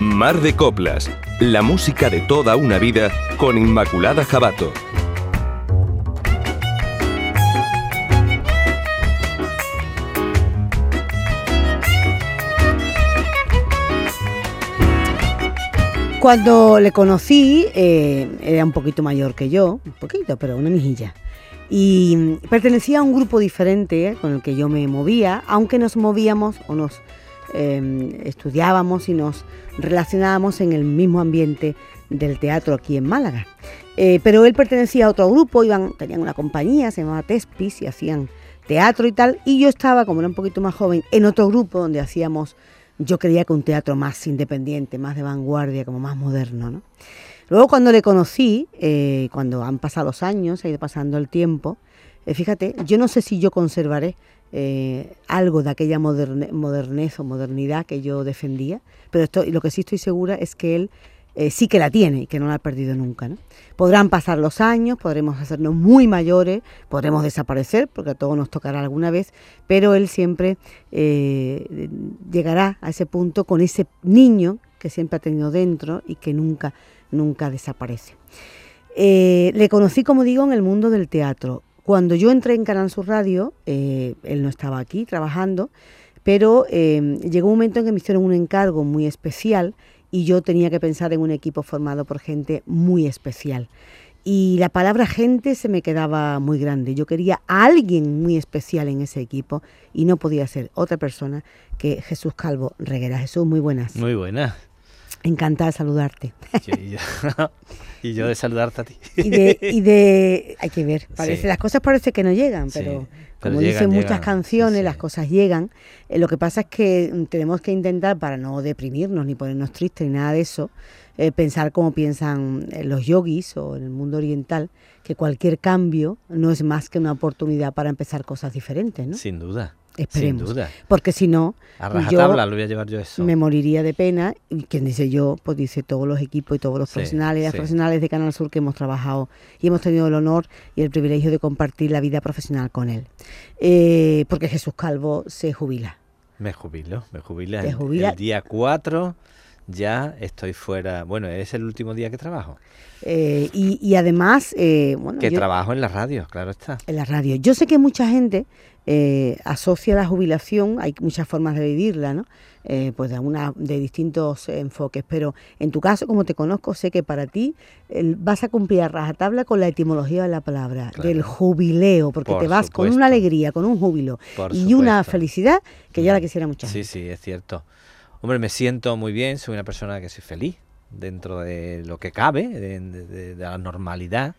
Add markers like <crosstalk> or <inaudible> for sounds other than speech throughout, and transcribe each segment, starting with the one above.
Mar de Coplas, la música de toda una vida con Inmaculada Jabato. Cuando le conocí, eh, era un poquito mayor que yo, un poquito, pero una mijilla. Y pertenecía a un grupo diferente con el que yo me movía, aunque nos movíamos o nos em, estudiábamos y nos relacionábamos en el mismo ambiente del teatro aquí en Málaga. Eh, pero él pertenecía a otro grupo, iban, tenían una compañía, se llamaba Tespis, y hacían teatro y tal. Y yo estaba, como era un poquito más joven, en otro grupo donde hacíamos yo creía que un teatro más independiente, más de vanguardia, como más moderno. ¿no? Luego cuando le conocí, eh, cuando han pasado los años, ha ido pasando el tiempo, eh, fíjate, yo no sé si yo conservaré eh, algo de aquella modernez o modernidad que yo defendía, pero esto, lo que sí estoy segura es que él eh, sí que la tiene y que no la ha perdido nunca. ¿no? Podrán pasar los años, podremos hacernos muy mayores, podremos desaparecer, porque a todos nos tocará alguna vez, pero él siempre llegará a ese punto con ese niño que siempre ha tenido dentro y que nunca, nunca desaparece. Le conocí, como digo, en el mundo del teatro. Cuando yo entré en Canal Sur Radio, él no estaba aquí trabajando, pero llegó un momento en que me hicieron un encargo muy especial y yo tenía que pensar en un equipo formado por gente muy especial. Y la palabra gente se me quedaba muy grande. Yo quería a alguien muy especial en ese equipo y no podía ser otra persona que Jesús Calvo Reguera. Jesús, muy buenas. Muy buenas. Encantada de saludarte. <laughs> y, yo, de saludarte a ti. y, de, <laughs> hay que ver, parece, las cosas parece que no llegan, pero como dicen muchas canciones, las cosas llegan. Eh, lo que pasa es que mm, tenemos que intentar, para no deprimirnos ni ponernos tristes ni nada de eso, eh, pensar como piensan eh, los yogis o en el mundo oriental, que cualquier cambio no es más que una oportunidad para empezar cosas diferentes, ¿no? Sin duda. Esperemos. Sin duda. Porque si no, yo lo voy a llevar yo eso. Me moriría de pena. Y quien dice yo, pues dice todos los equipos y todos los profesionales y las profesionales de Canal Sur que hemos trabajado y hemos tenido el honor y el privilegio de compartir la vida profesional con él. Eh, porque Jesús Calvo se jubila. Me jubilo, me jubila. El, día 4 ya estoy fuera. Bueno, es el último día que trabajo. Eh, y, además, eh, bueno, que trabajo en la radio, claro está. En la radio. Yo sé que mucha gente eh, asocia la jubilación, hay muchas formas de vivirla, ¿no? Eh, pues de, una, de distintos enfoques, pero en tu caso, como te conozco, sé que para ti vas a cumplir a rajatabla con la etimología de la palabra, del jubileo, porque te vas con una alegría, con un júbilo y una felicidad que ya la quisiera mucho. Sí, sí, es cierto. Hombre, me siento muy bien, soy una persona que soy feliz dentro de lo que cabe, de la normalidad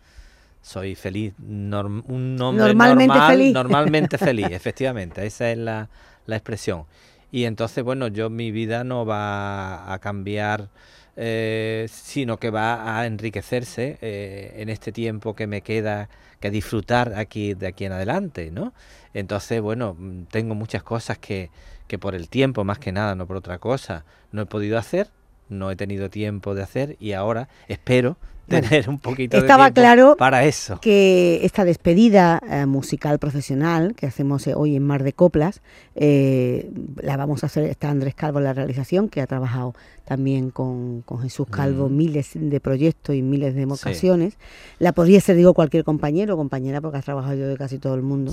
soy feliz, un hombre normalmente feliz. normalmente <laughs> feliz, efectivamente, esa es la, expresión. Y entonces, bueno, yo mi vida no va a cambiar, eh, sino que va a enriquecerse eh, en este tiempo que me queda que disfrutar aquí de aquí en adelante, ¿no? Entonces, bueno, tengo muchas cosas que, que por el tiempo, más que nada, no por otra cosa, no he podido hacer, no he tenido tiempo de hacer y ahora espero tener un poquito estaba de claro para eso. Que esta despedida eh, musical profesional que hacemos eh, hoy en Mar de Coplas, eh, la vamos a hacer, está Andrés Calvo en la realización, que ha trabajado también con, Jesús Calvo mm. miles de proyectos y miles de ocasiones. La podría ser, digo, cualquier compañero o compañera, porque has trabajado yo de casi todo el mundo.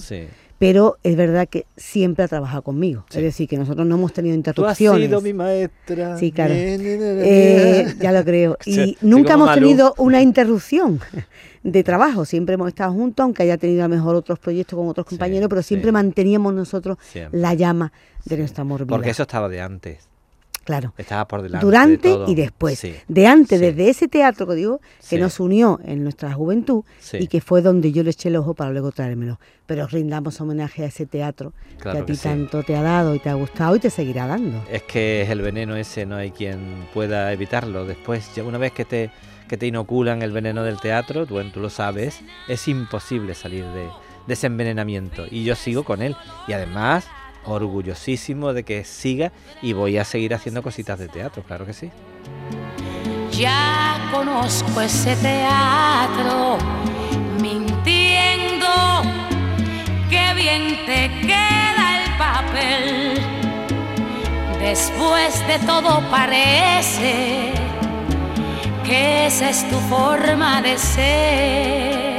Pero es verdad que siempre ha trabajado conmigo. Es decir, que nosotros no hemos tenido interrupciones. Tú has sido mi maestra. Sí, claro. ya lo creo. <laughs> Y nunca hemos tenido una interrupción de trabajo. Siempre hemos estado juntos, aunque haya tenido a lo mejor otros proyectos con otros compañeros, pero siempre manteníamos nosotros la llama de nuestro amor Porque eso estaba de antes. Claro. Estaba por delante. Durante y después. De antes, desde ese teatro que digo, que nos unió en nuestra juventud y que fue donde yo le eché el ojo para luego traérmelo. Pero rindamos homenaje a ese teatro que a ti tanto te ha dado y te ha gustado y te seguirá dando. Es que es el veneno ese, no hay quien pueda evitarlo. Después, ya una vez que te, que te inoculan el veneno del teatro, tú, tú lo sabes, es imposible salir de, de ese envenenamiento. Y yo sigo con él. Y además orgullosísimo de que siga y voy a seguir haciendo cositas de teatro, claro que sí. Ya conozco ese teatro, mintiendo, que bien te queda el papel Después de todo parece esa es tu forma de ser.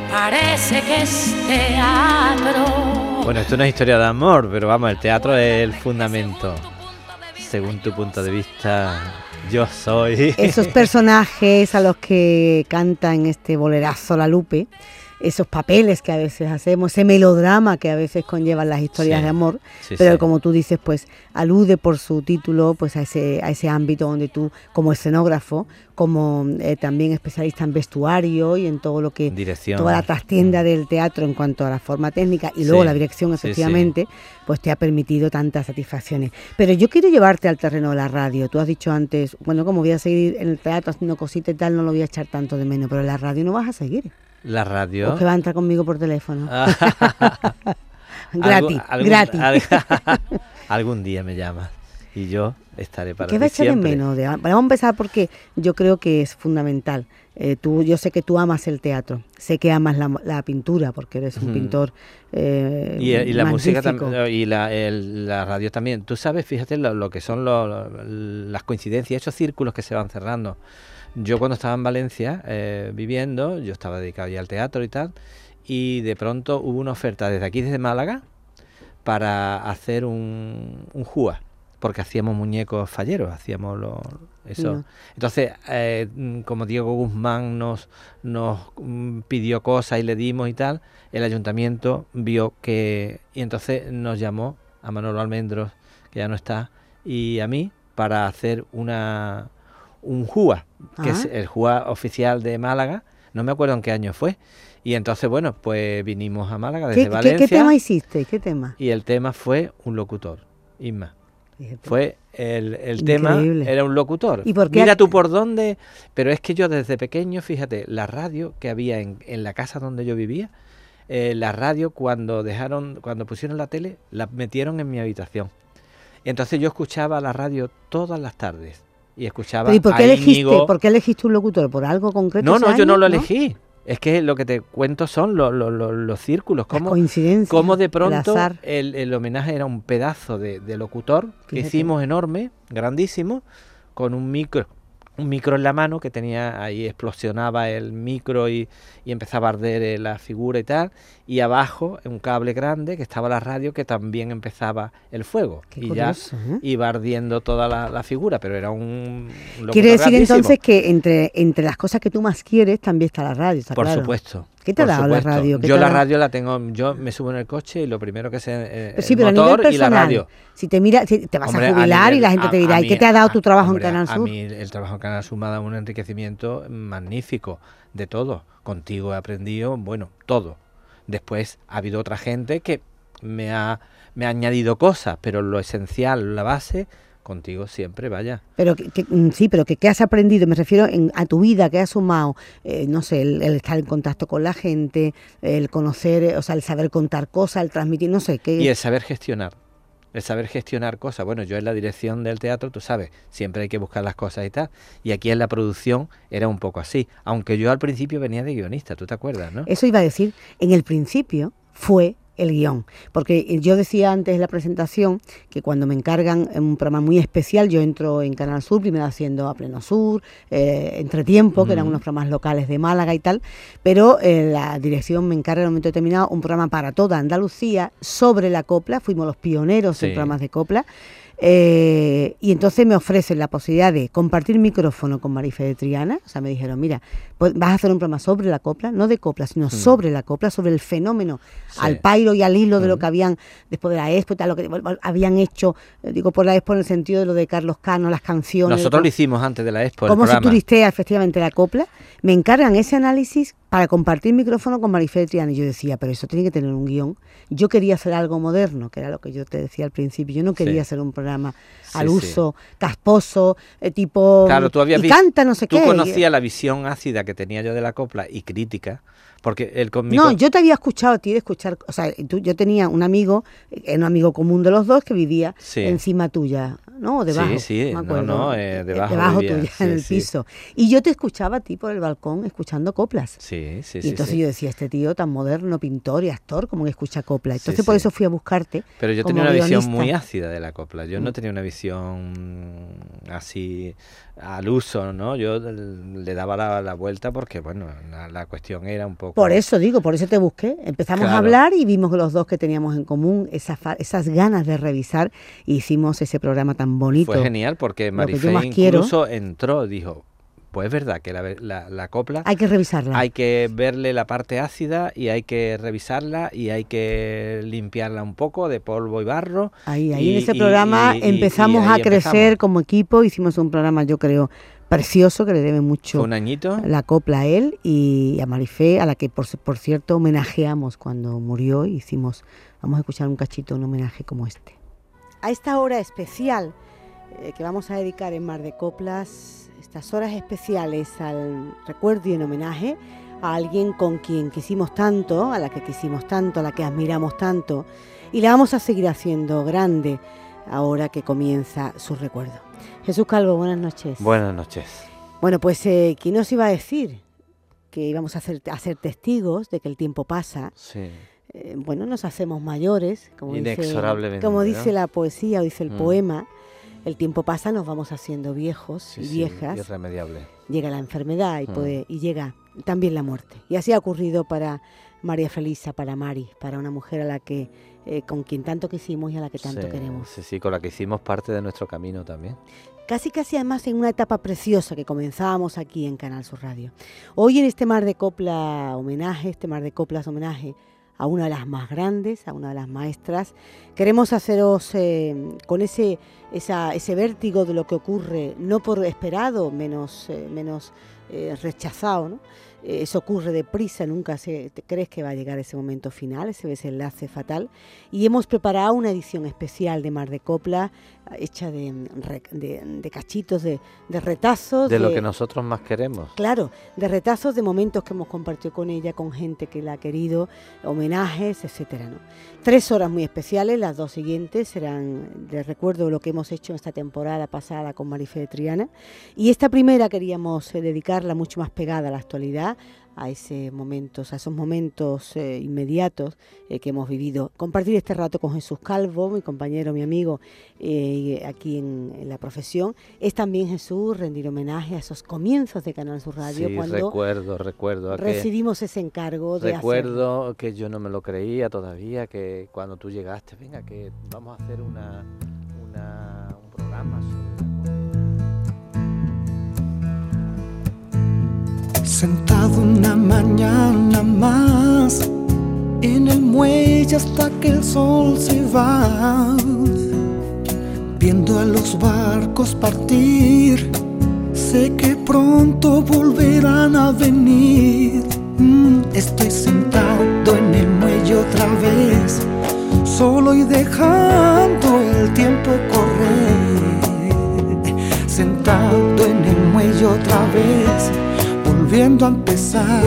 me parece que es teatro. Bueno, esto no es historia de amor, pero vamos, el teatro es el fundamento. Según tu punto de vista, yo soy. Esos personajes a los que canta en este bolerazo La Lupe, esos papeles que a veces hacemos, ese melodrama que a veces conllevan las historias Sí, de amor, sí, pero sí. como tú dices, pues alude por su título pues a ese, a ese ámbito donde tú, como escenógrafo, como eh, también especialista en vestuario y en todo lo que Dirección. toda la trastienda del teatro en cuanto a la forma técnica y luego la dirección efectivamente, pues te ha permitido tantas satisfacciones. Pero yo quiero llevarte al terreno de la radio. Tú has dicho antes, bueno, como voy a seguir en el teatro haciendo cositas y tal, no lo voy a echar tanto de menos, pero en la radio no vas a seguir. La radio. O que va a entrar conmigo por teléfono. Ah. <laughs> gratis, Algún- gratis. <laughs> día me llamas y yo estaré para ¿Qué va a echar de menos? Vamos a empezar porque yo creo que es fundamental. Eh, tú, yo sé que tú amas el teatro, sé que amas la, la pintura porque eres un pintor eh, Y, y la música también y la, el- la radio también. Tú sabes, fíjate lo, lo que son lo- lo- las coincidencias, esos círculos que se van cerrando. Yo cuando estaba en Valencia eh, viviendo, yo estaba dedicado ya al teatro y tal, y de pronto hubo una oferta desde aquí, desde Málaga, para hacer un, un JUA, porque hacíamos muñecos falleros, hacíamos lo- eso. No. Entonces, eh, como Diego Guzmán nos, nos mm, pidió cosas y le dimos y tal, el ayuntamiento vio que... Y entonces nos llamó a Manolo Almendros, que ya no está, y a mí para hacer una un JUA, que es Ah. el JUA oficial de Málaga, no me acuerdo en qué año fue. Y entonces, bueno, pues vinimos a Málaga desde ¿Qué, qué- Valencia. qué tema hiciste? ¿Qué tema? Y el tema fue un locutor, Isma. Fíjate. Fue el, el tema, era un locutor. ¿Y por qué Mira tú por dónde. Pero es que yo desde pequeño, fíjate, la radio que había en, en la casa donde yo vivía, eh, la radio cuando dejaron, cuando pusieron la tele, la metieron en mi habitación. Y entonces yo escuchaba la radio todas las tardes. Y escuchaba ¿Y por qué, a elegiste, Íñigo. por qué elegiste un locutor? ¿Por algo concreto? No, no, yo no lo elegí. Es que lo que te cuento son lo- lo- lo- los círculos. Cómo, cómo de pronto el, el homenaje era un pedazo de, de locutor que hicimos enorme, grandísimo, con un micro, un micro en la mano que tenía ahí explosionaba el micro y, y empezaba a arder eh, la figura y tal, y abajo un cable grande que estaba la radio que también empezaba el fuego Qué y ya ¿eh? iba ardiendo toda la, la figura, pero era un, Quiere decir grandísimo. entonces que entre, entre las cosas que tú más quieres también está la radio, está Por claro. supuesto. ¿Qué te ha dado la radio? ¿Qué Yo la radio la tengo, yo me subo en el coche y lo primero que sé eh, Pero sí, el pero a motor y la personal, radio. si te mira, si te vas Hombre, a jubilar y nivel- la gente a- te dirá, a ¿y qué te ha dado a- tu trabajo hombre, en Canal A Sur? mí el trabajo en Canal Sur me ha dado un enriquecimiento magnífico de todo. Contigo he aprendido, bueno, todo. Después ha habido otra gente que me ha, me ha añadido cosas, pero lo esencial, la base, contigo siempre, vaya. Pero que, que- mm, sí, pero que qué has aprendido, me refiero en- a tu vida, que has sumado, eh, no sé, el, el estar en contacto con la gente, el conocer, eh, o sea, el saber contar cosas, el transmitir, no sé, qué. Y el saber gestionar. El saber gestionar cosas. Bueno, yo en la dirección del teatro, tú sabes, siempre hay que buscar las cosas y tal. Y aquí en la producción era un poco así. Aunque yo al principio venía de guionista, ¿tú te acuerdas, no? Eso iba a decir, en el principio fue el guion, porque yo decía antes en la presentación que cuando me encargan en un programa muy especial, yo entro en Canal Sur, primero haciendo a Pleno Sur, eh, Entretiempo, que eran unos programas locales de Málaga y tal, pero eh, la dirección me encarga en un momento determinado un programa para toda Andalucía sobre la copla, fuimos los pioneros en programas de copla, Eh, y entonces me ofrecen la posibilidad de compartir micrófono con Marife de Triana. O sea, me dijeron, mira, pues vas a hacer un programa sobre la copla, no de copla, sino sobre la copla, sobre el fenómeno al pairo y al hilo de lo que habían, después de la expo, lo que habían hecho, eh, digo por la expo en el sentido de lo de Carlos Cano, las canciones. Nosotros lo hicimos antes de la expo. Cómo se turistea efectivamente la copla. Me encargan ese análisis para compartir micrófono con Marife de Triana. Y yo decía, pero eso tiene que tener un guion. Yo quería hacer algo moderno, que era lo que yo te decía al principio. Yo no quería hacer un programa al uso, casposo, eh, tipo. Claro, tú habías y canta, no sé tú qué. Tú conocías la visión ácida que tenía yo de la copla y crítica. Porque él conmigo... No, yo te había escuchado a ti de escuchar, o sea, tú, yo tenía un amigo, eh, un amigo común de los dos que vivía encima tuya, ¿no? debajo. Sí, sí, no, no, eh, debajo, debajo tuya, en el piso. Y yo te escuchaba a ti por el balcón escuchando coplas. Sí, sí, sí. Y entonces yo decía, este tío tan moderno, pintor y actor, como que escucha coplas. Entonces por eso fui a buscarte. Pero yo tenía una visión muy ácida de la copla. Yo no mm. tenía una visión así al uso, ¿no? Yo le daba la, vuelta porque, bueno, la, cuestión era un poco... Por eso digo, por eso te busqué. Empezamos a hablar y vimos los dos que teníamos en común esas, esas ganas de revisar y hicimos ese programa tan bonito. Fue genial porque Marifé incluso entró, dijo, pues es verdad que la, la, copla... Hay que revisarla. Hay que verle la parte ácida y hay que revisarla y hay que limpiarla un poco de polvo y barro. Ahí, ahí en ese programa empezamos a crecer como equipo, hicimos un programa yo creo precioso que le debe mucho un añito? la copla a él y a Marifé, a la que por, por cierto homenajeamos cuando murió. Hicimos, vamos a escuchar un cachito, un homenaje como este. A esta hora especial eh, que vamos a dedicar en Mar de Coplas estas horas especiales al recuerdo y en homenaje a alguien con quien quisimos tanto, a la que quisimos tanto, a la que admiramos tanto, y la vamos a seguir haciendo grande ahora que comienza su recuerdo. Jesús Calvo, buenas noches. Buenas noches. Bueno, pues, eh, ¿quién nos iba a decir que íbamos a ser, a ser testigos de que el tiempo pasa? Sí. Eh, bueno, nos hacemos mayores, como Inexorablemente. Dice, como dice la poesía o dice el mm. poema el tiempo pasa, nos vamos haciendo viejos y viejas. irremediable. Llega la enfermedad y, mm. puede, y llega también la muerte. Y así ha ocurrido para María Felisa, para Mari, para una mujer a la que eh, con quien tanto quisimos y a la que tanto queremos. Sí, sí, con la que hicimos parte de nuestro camino también. Casi, casi además en una etapa preciosa que comenzábamos aquí en Canal Sur Radio. Hoy en este mar de copla homenaje, este mar de coplas homenaje a una de las más grandes, a una de las maestras. Queremos haceros eh, con ese, ese vértigo de lo que ocurre, no por esperado, menos, eh, menos eh, rechazado, ¿no? Eh, eso ocurre deprisa, nunca se, crees que va a llegar ese momento final, ese desenlace fatal. Y hemos preparado una edición especial de Mar de Copla, hecha de, de, cachitos, de, retazos. De lo que nosotros más queremos. Claro, de retazos de momentos que hemos compartido con ella, con gente que la ha querido, homenajes, etcétera. ¿no? Tres horas muy especiales, las dos siguientes serán de recuerdo lo que hemos hecho en esta temporada pasada con Marife de Triana. Y esta primera queríamos eh, dedicarla mucho más pegada a la actualidad a ese momentos, a esos momentos eh, inmediatos eh, que hemos vivido. Compartir este rato con Jesús Calvo, mi compañero, mi amigo eh, aquí en, la profesión, es también Jesús rendir homenaje a esos comienzos de Canal Sur Radio cuando recuerdo, recuerdo recibimos ese encargo de recuerdo que yo no me lo creía todavía que cuando tú llegaste, venga que vamos a hacer una, un programa Sentado una mañana más en el muelle hasta que el sol se va, viendo a los barcos partir, sé que pronto volverán a venir. Mm, estoy sentado en el muelle otra vez, solo y dejando el tiempo correr. Sentado en el muelle otra vez volviendo a empezar.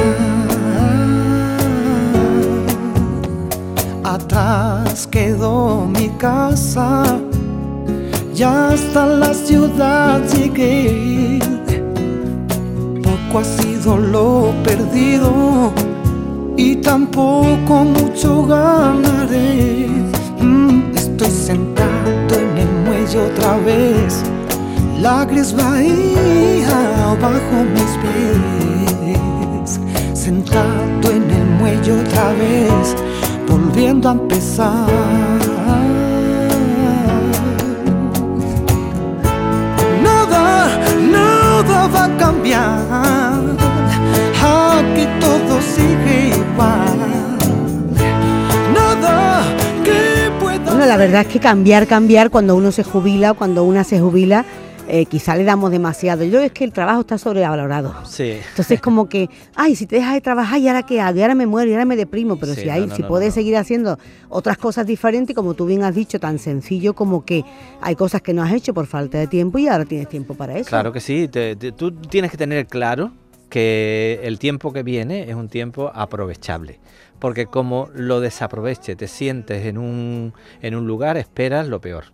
Atrás quedó mi casa, ya hasta la ciudad llegué. Poco ha sido lo perdido y tampoco mucho ganaré. Mm, estoy sentado en el muelle otra vez la gris bahía bajo mis pies, en el muelle otra vez, volviendo a empezar. Nada, nada va a cambiar, aquí todo sigue igual. Nada que pueda. Bueno, la verdad es que cambiar, cambiar cuando uno se jubila, cuando una se jubila eh, quizá le damos demasiado. Yo es que el trabajo está sobrevalorado. Sí. Entonces como que, ay, si te dejas de trabajar, ¿y ahora qué hago? Y ahora me muero, y ahora me deprimo. Pero Sí, si hay, no, no, si no, puedes seguir haciendo otras cosas diferentes, como tú bien has dicho, tan sencillo como que hay cosas que no has hecho por falta de tiempo y ahora tienes tiempo para eso. Claro que sí, te- te- tú tienes que tener claro que el tiempo que viene es un tiempo aprovechable, porque como lo desaproveche, te sientes en un, en un lugar, esperas lo peor.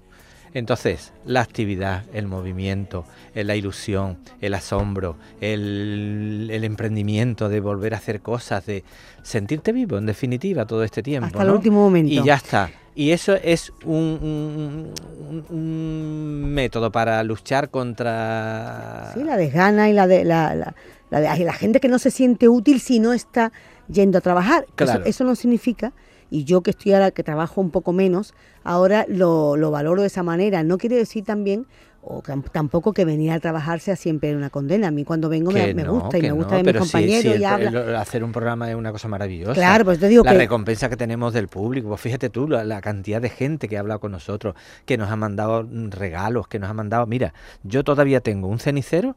Entonces, la actividad, el movimiento, la ilusión, el asombro, el, el emprendimiento de volver a hacer cosas, de sentirte vivo, en definitiva, todo este tiempo. Hasta el último momento. Y ya está. Y eso es un, un- un- un método para luchar contra... Sí, la desgana y la de la, la- la de- la gente que no se siente útil si no está yendo a trabajar. Eso- Claro. Eso, no significa, y yo que estoy ahora, que trabajo un poco menos, ahora lo, lo valoro de esa manera. No quiere decir también, o tam- tampoco que venir a trabajar sea siempre una condena. A mí cuando vengo me, me no, gusta y me gusta no, de mis sí, compañeros y habla. el- hacer un programa es una cosa maravillosa. Claro, pues te digo la que- recompensa que tenemos del público, pues fíjate tú, la, la cantidad de gente que ha hablado con nosotros, que nos ha mandado regalos, que nos ha mandado, mira, yo todavía tengo un cenicero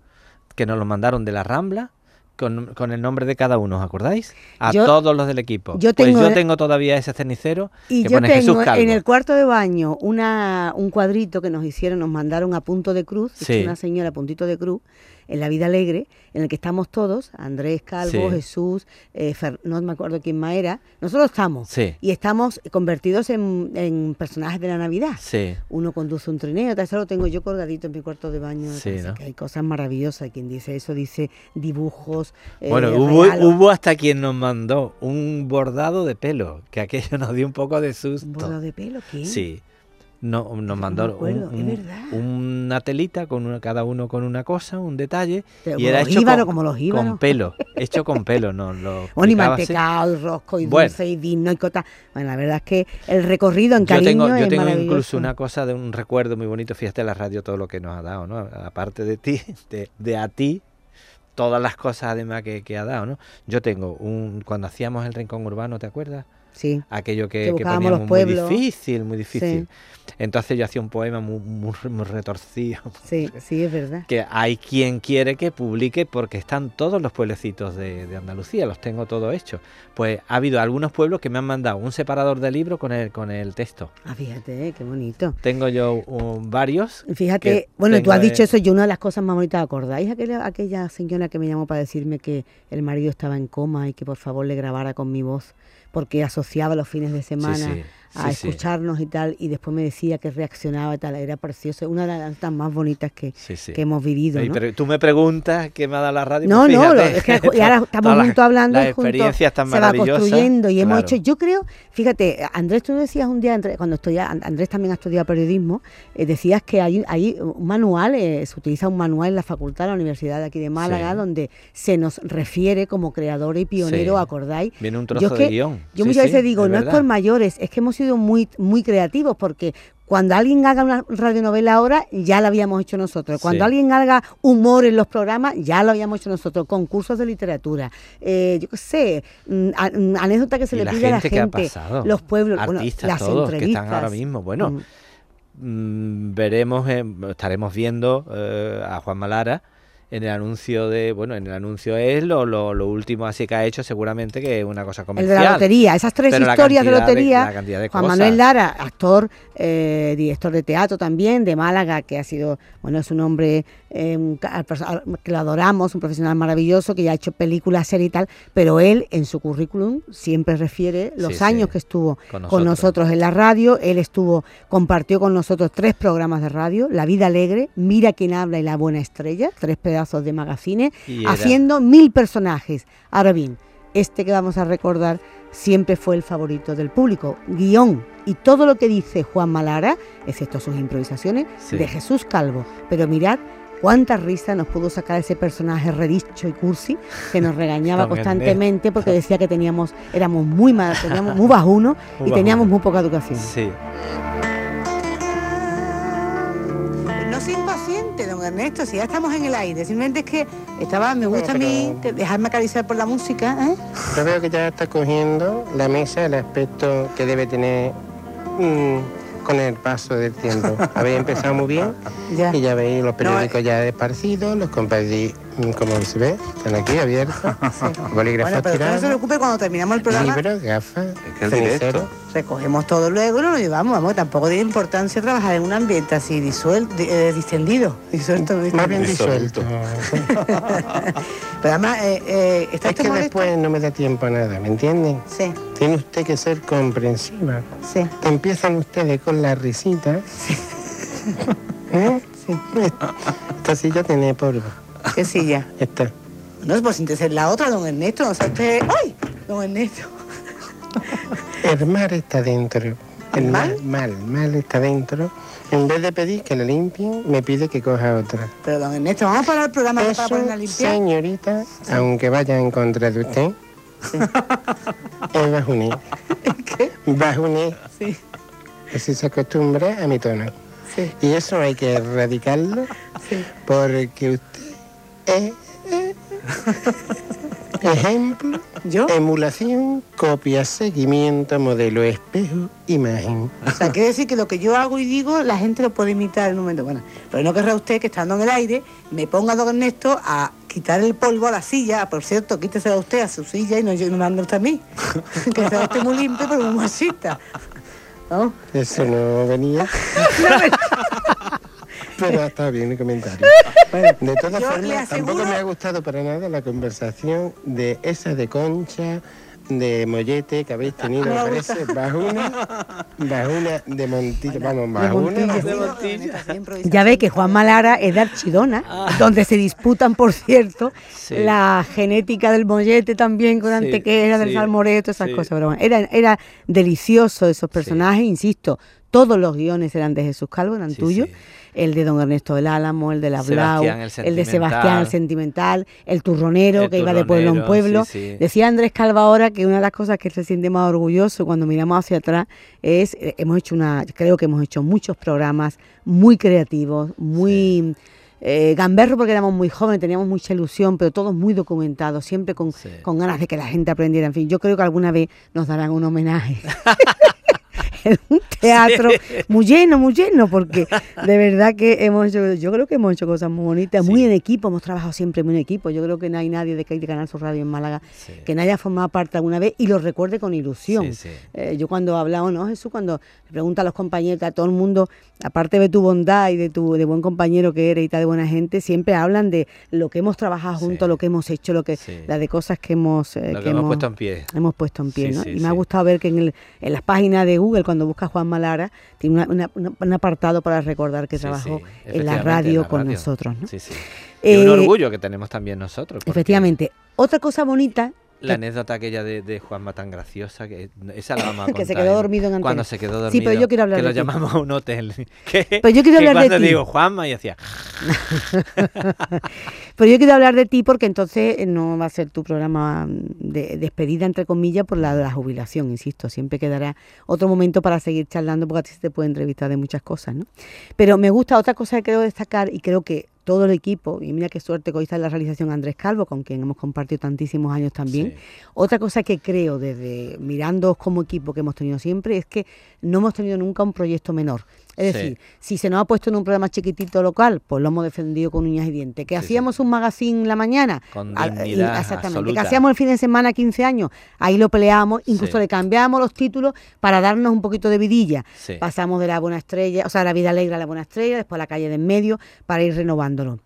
que nos lo mandaron de la Rambla con, con el nombre de cada uno, ¿os acordáis? A Yo- todos los del equipo. yo pues tengo yo el- tengo todavía ese cenicero Y que yo pone Jesús Calvo. en el cuarto de baño una, un cuadrito que nos hicieron, nos mandaron a punto de cruz, Sí. una señora a puntito de cruz, en la vida alegre, en el que estamos todos, Andrés Calvo, Sí. Jesús, eh, Fer- no me acuerdo quién más era, nosotros estamos. Sí. Y estamos convertidos en, en personajes de la Navidad. Sí. Uno conduce un trineo, tal, eso lo tengo yo colgadito en mi cuarto de baño. ¿no? que hay cosas maravillosas. Quien dice eso dice dibujos. eh, Bueno, hubo, hasta quien nos mandó un bordado de pelo, que aquello <laughs> nos dio un poco de susto. ¿Un bordado de pelo? ¿Quién? Sí. No, nos no mandó un- un- una telita con una- cada uno con una cosa, un detalle, Como y era hecho con, como los con pelo, hecho con pelo, no lo <laughs> Bueno, y así. rosco, y Bueno. dulce, y vino, y cota. Bueno, la verdad es que el recorrido en Yo cariño tengo, yo es tengo incluso una cosa de un recuerdo muy bonito, fíjate la radio todo lo que nos ha dado, ¿no? Aparte de ti, <laughs> de, de a ti, todas las cosas además que, que ha dado, ¿no? Yo tengo un, cuando hacíamos el rincón urbano, ¿te acuerdas? Sí. aquello Que que, poníamos los muy difícil, muy difícil. Entonces yo hacía un poema muy, muy, muy retorcido. Sí, sí, es verdad. Que hay quien quiere que publique porque están todos los pueblecitos de, de Andalucía, los tengo todos hechos. Pues ha habido algunos pueblos que me han mandado un separador de libro con el, con el texto. Ah, fíjate, eh, qué bonito. Tengo yo um, varios. Fíjate, bueno, tú has de- dicho eso, yo una de las cosas más bonitas, ¿acordáis aquella, aquella señora que me llamó para decirme que el marido estaba en coma y que por favor le grabara con mi voz? Porque asociaba los fines de semana sí, a sí, sí. escucharnos y tal, y después me decía que reaccionaba y tal, era precioso, una de las anécdotas más bonitas que, Sí, sí. que hemos vivido. ¿no? pero tú me preguntas qué me ha dado la radio. No, pues no, lo- es que y ahora <laughs> estamos las- juntos hablando Las y juntos experiencias tan se va construyendo y hemos claro. hecho, yo creo, fíjate, Andrés, tú decías un día, cuando estudia, Andrés también ha estudiado periodismo, eh, decías que hay, hay un manual, eh, se utiliza un manual en la facultad de la Universidad de aquí de Málaga, donde se nos refiere como creador y pionero. ¿acordáis? Viene un trozo de que- guion. Yo muchas veces digo, no es por mayores, es que hemos sido muy, muy creativos porque cuando alguien haga una radionovela ahora, ya la habíamos hecho nosotros. Cuando Sí. alguien haga humor en los programas, ya lo habíamos hecho nosotros. Concursos de literatura, eh, yo qué sé, mm, mm, anécdota que se Y le la pide a la gente que los pueblos, bueno, artistas las todos que entrevistas. están ahora mismo. Bueno, mm, veremos, eh, estaremos viendo eh, a Juan Malara en el anuncio de, bueno, en el anuncio es lo, lo, lo último así que ha hecho seguramente que es una cosa El comercial. de la lotería, esas tres Pero historias de lotería. de Juan cosas. Manuel Lara, actor, eh, director de teatro también, de Málaga, que ha sido, bueno, es un hombre eh, un que lo adoramos, un profesional maravilloso, que ya ha hecho películas, series y tal, pero él en su currículum siempre refiere los Sí, años sí, que estuvo con nosotros en la radio. Él estuvo, compartió con nosotros tres programas de radio, La Vida Alegre, Mira quién habla y La Buena Estrella, tres pedazos de magazine, Y era- haciendo mil personajes. Ahora bien, este que vamos a recordar siempre fue el favorito del público. Guión y todo lo que dice Juan Malara, excepto sus improvisaciones, Sí. de Jesús Calvo. Pero mirad cuánta risa nos pudo sacar ese personaje redicho y cursi que nos regañaba <laughs> el constantemente porque <laughs> decía que teníamos, éramos muy mal, teníamos muy bajunos y teníamos muy poca educación. Sí. Impaciente, don Ernesto, si ya estamos en el aire. Simplemente es que estaba, me gusta a mí pero- dejarme acariciar por la música, ¿eh? Yo veo que ya está cogiendo la mesa el aspecto que debe tener mm, con el paso del tiempo. <laughs> Habéis empezado muy bien Ya. y ya veis los periódicos ya esparcidos, los compartís mm, como se ve, están aquí abiertos, <laughs> bolígrafos Bueno, pero usted no se tirados, preocupe cuando terminamos el programa. libros, gafas, que el cenicero. directo. Recogemos todo luego y nos lo llevamos. Vamos, tampoco tiene importancia trabajar en un ambiente así disuelto, eh, distendido. Disuelto, Más bien Disuelto. disuelto. <laughs> Pero además, eh, eh, ¿está Es que molesto? después no me da tiempo a nada, ¿me entienden? Sí, Tiene usted que ser comprensiva. sí, Que empiezan ustedes con la risita. <laughs> ¿Eh? sí. Esta silla tiene polvo. ¿Qué silla? Esta. No, pues entonces la otra, don Ernesto, no sea usted... ¡Ay! Don Ernesto. El mar está dentro. El ¿El mal, mal? mal, está dentro. En vez de pedir que la limpien, me pide que coja otra. Pero don Ernesto, vamos a parar el programa para Eso, ponerla a limpiar. señorita, aunque vaya en contra de usted, es bajuné. ¿Qué? Bajuné. Sí, Así se acostumbra a mi tono. sí, Y eso hay que erradicarlo sí. porque usted es <laughs> ejemplo, ¿Yo? emulación, copia, seguimiento, modelo, espejo, imagen. O sea, quiere decir que lo que yo hago y digo, la gente lo puede imitar en un momento. Bueno, pero no querrá usted que estando en el aire, me ponga don Ernesto a quitar el polvo a la silla. Por cierto, quíteselo a usted a su silla y no, yo- no me ande usted a mí. <laughs> que sea usted muy limpio, pero muy machista. ¿No? Eso no venía. <laughs> Pero está bien el comentario. <laughs> De todas yo formas, aseguro- tampoco me ha gustado para nada la conversación de esa de concha, de mollete que habéis tenido, me parece, bajuna, bajuna de Montilla, vamos, bajuna. De Montilla. Ya ve que Juan Malara es de Archidona, donde se disputan, por cierto, Sí. la genética del mollete también con Sí, antequera, del sí, salmoreto, esas sí. cosas. Pero bueno, era, era delicioso esos personajes, insisto. Todos los guiones eran de Jesús Calvo, eran Sí, tuyos. El de Don Ernesto del Álamo, el de la Blau, el el de Sebastián el Sentimental, el turronero El que iba de pueblo en pueblo. sí, sí. Decía Andrés Calva ahora que una de las cosas que se siente más orgulloso cuando miramos hacia atrás es, eh, hemos hecho una, creo que hemos hecho muchos programas muy creativos, muy eh, gamberro porque éramos muy jóvenes, teníamos mucha ilusión, pero todos muy documentados, siempre con, Sí. con ganas de que la gente aprendiera. En fin, yo creo que alguna vez nos darán un homenaje. <laughs> <laughs> en un teatro muy lleno, muy lleno, porque de verdad que hemos hecho, yo creo que hemos hecho cosas muy bonitas, muy en equipo, hemos trabajado siempre muy en equipo. Yo creo que no hay nadie de, de Canal Sur Radio en Málaga Sí. que no haya formado parte alguna vez y lo recuerde con ilusión. Eh, yo cuando hablaba, ¿no, Jesús? Cuando le pregunta a los compañeros, a todo el mundo, aparte de tu bondad y de tu de buen compañero que eres y tal de buena gente, siempre hablan de lo que hemos trabajado juntos, lo que hemos hecho, lo que, la de cosas que hemos, eh, Lo que hemos puesto en pie. hemos puesto en pie, ¿no? y me ha gustado ver que en, el- en las páginas de Google, cuando buscas Juan Malara, tiene una- una- una- un apartado para recordar que Sí, trabajó sí, en la radio la con radio. nosotros, ¿no? Sí, sí. Y un Eh, orgullo que tenemos también nosotros. porque Efectivamente. Otra cosa bonita La anécdota aquella de, de Juanma tan graciosa, que esa la vamos a Que se quedó dormido en antena. Cuando se quedó dormido. Sí, pero yo quiero hablar Que de lo ti. llamamos a un hotel. <laughs> Que, Pero yo quiero hablar de cuando ti. digo Juanma y hacía... <laughs> Pero yo quiero hablar de ti porque entonces eh, no va a ser tu programa mm, de despedida, entre comillas, por la de la jubilación, insisto. Siempre quedará otro momento para seguir charlando porque a ti se te puede entrevistar de muchas cosas, ¿no? Pero me gusta otra cosa que quiero destacar y creo que todo el equipo, y mira qué suerte que hoy está en la realización Andrés Calvo, con quien hemos compartido tantísimos años también. Sí. Otra cosa que creo desde mirándoos como equipo que hemos tenido siempre es que no hemos tenido nunca un proyecto menor. Es Sí. decir, si se nos ha puesto en un programa chiquitito local, pues lo hemos defendido con uñas y dientes. Que Sí, sí. hacíamos un magazine la mañana, Con y- dignidad exactamente. Que hacíamos el fin de semana 15 años, ahí lo peleábamos, incluso le cambiábamos los títulos para darnos un poquito de vidilla. Pasamos de la buena estrella, o sea, la vida alegre a la buena estrella, después a la calle de en medio, para ir renovándolo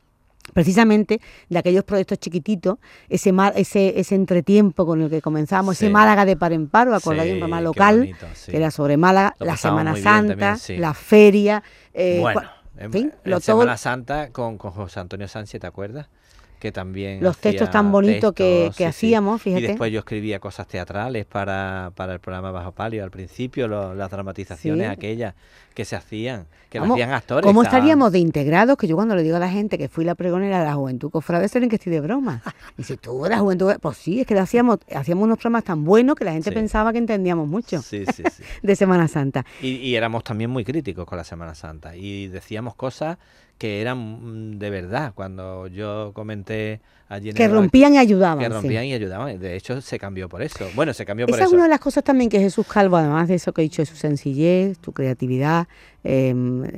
precisamente de aquellos proyectos chiquititos, ese ese, ese entretiempo con el que comenzamos, ese. Málaga de par en par, ¿os acordáis? Sí, un programa local, bonito, sí. que era sobre Málaga, Lo la Semana Santa, también, la feria. eh, bueno, en, fin, en lo- todo- Semana Santa con, con José Antonio Sánchez, ¿te acuerdas? Que también Los textos tan bonitos que- que hacíamos, fíjate. Y después yo escribía cosas teatrales para, para el programa Bajo Palio al principio, lo- las dramatizaciones Sí. aquellas que se hacían, que las Vamos, hacían actores. ¿Cómo estaban- estaríamos de integrados? Que yo cuando le digo a la gente que fui la pregonera de la juventud cofrade, se que estoy de broma. <laughs> Y si tú eras juventud, pues sí, es que lo hacíamos, hacíamos unos programas tan buenos que la gente Sí. pensaba que entendíamos mucho Sí, sí, sí. <laughs> de Semana Santa. Y, y éramos también muy críticos con la Semana Santa y decíamos cosas que eran mm, de verdad. Cuando yo comenté allí en Que el rompían y ayudaban. que sí. rompían y ayudaban. De hecho, se cambió por eso. Bueno, se cambió por Esa es eso. una de las cosas también que Jesús Calvo, además de eso que he dicho, de su sencillez, tu creatividad, eh,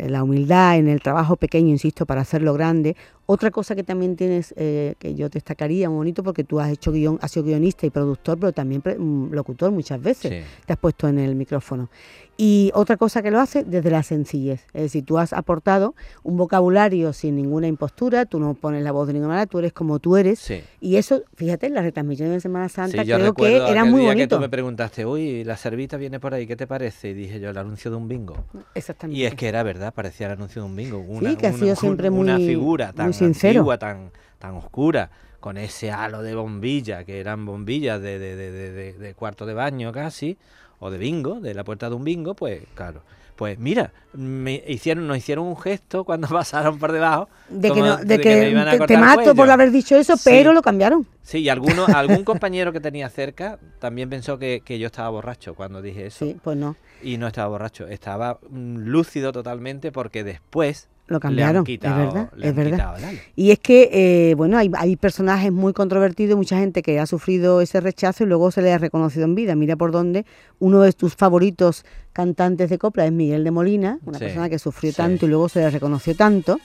la humildad en el trabajo pequeño, insisto, para hacerlo grande. Otra cosa que también tienes, eh, que yo destacaría, muy bonito, porque tú has hecho guion, has sido guionista y productor, pero también mm, locutor muchas veces. Sí. Te has puesto en el micrófono. Y otra cosa que lo hace desde la sencillez. Es decir, tú has aportado un vocabulario sin ninguna impostura, tú no pones la voz de ninguna manera, tú eres como tú eres. Sí. Y eso, fíjate, en la retransmisión de Semana Santa Sí, yo creo que era muy día que tú me preguntaste, uy, la servita viene por ahí, ¿qué te parece? Y dije yo, el anuncio de un bingo. Exactamente. Y es que era verdad, parecía el anuncio de un bingo. Una, que ha una- sido un- <laughs> siempre una muy- figura muy tan antigua, tan, tan oscura, con ese halo de bombilla, que eran bombillas de, de, de, de- de- de cuarto de baño casi, o de bingo, de la puerta de un bingo, pues claro. Pues mira, me hicieron, nos hicieron un gesto cuando <laughs> pasaron por debajo. de que, no- de que me iban a te, mato por haber dicho eso, Sí. pero lo cambiaron. Sí, y alguno, <laughs> algún compañero que tenía cerca también pensó que, que yo estaba borracho cuando dije eso. Sí, pues no, Y no estaba borracho, estaba mm, lúcido totalmente porque después lo cambiaron. quitado, es verdad, es verdad. quitado. Y es que, eh, bueno, hay, hay personajes muy controvertidos, mucha gente que ha sufrido ese rechazo y luego se le ha reconocido en vida. Mira por dónde uno de tus favoritos cantantes de copla es Miguel de Molina, una Sí, persona que sufrió sí. tanto y luego se le reconoció tanto.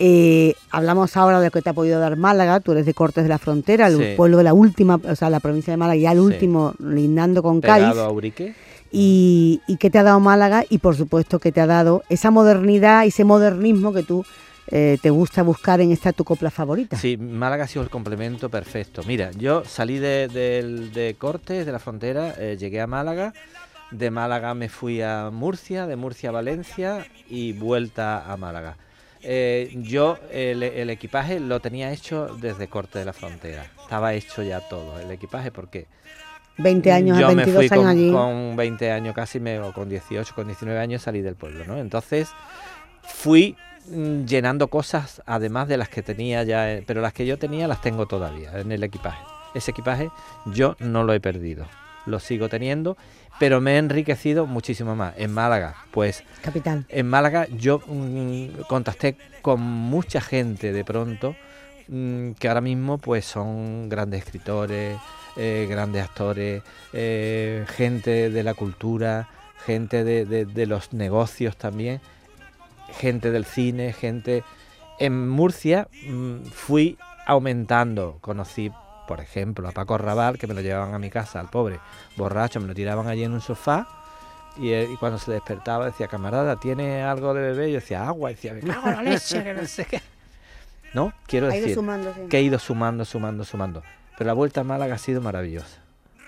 Eh, hablamos ahora de lo que te ha podido dar Málaga, tú eres de Cortes de la Frontera, el Sí. pueblo de la última, o sea, la provincia de Málaga, ya el último, lindando con Cádiz. A Urique. Y, y qué te ha dado Málaga y por supuesto que te ha dado esa modernidad y ese modernismo que tú eh, te gusta buscar en esta tu copla favorita. Sí, Málaga ha sido el complemento perfecto. Mira, yo salí de, del- de Cortes, de la frontera, eh, llegué a Málaga. De Málaga me fui a Murcia, de Murcia a Valencia y vuelta a Málaga. Eh, yo el, el equipaje lo tenía hecho desde Cortes de la frontera. Estaba hecho ya todo el equipaje porque 20 años, yo 22 me fui años con, allí. con 20 años casi, me, o con 18, con 19 años salí del pueblo, ¿no? Entonces fui mm, llenando cosas además de las que tenía ya, eh, pero las que yo tenía las tengo todavía en el equipaje. Ese equipaje yo no lo he perdido, lo sigo teniendo, pero me he enriquecido muchísimo más. En Málaga, pues Capital. en Málaga yo mm, contacté con mucha gente de pronto mm, que ahora mismo pues son grandes escritores, eh, grandes actores, eh, gente de la cultura, gente de, los negocios también, gente del cine, gente... En Murcia mm, fui aumentando, conocí por ejemplo a Paco Raval, que me lo llevaban a mi casa, al pobre borracho, me lo tiraban allí en un sofá y, él- y cuando se despertaba decía, camarada, ¿tiene algo de beber? Yo decía, agua. Y decía, me cago la leche, que no sé qué. No, quiero Ha ido decir sumando, sí. que he ido sumando, sumando, sumando. Pero la vuelta a Málaga ha sido maravillosa,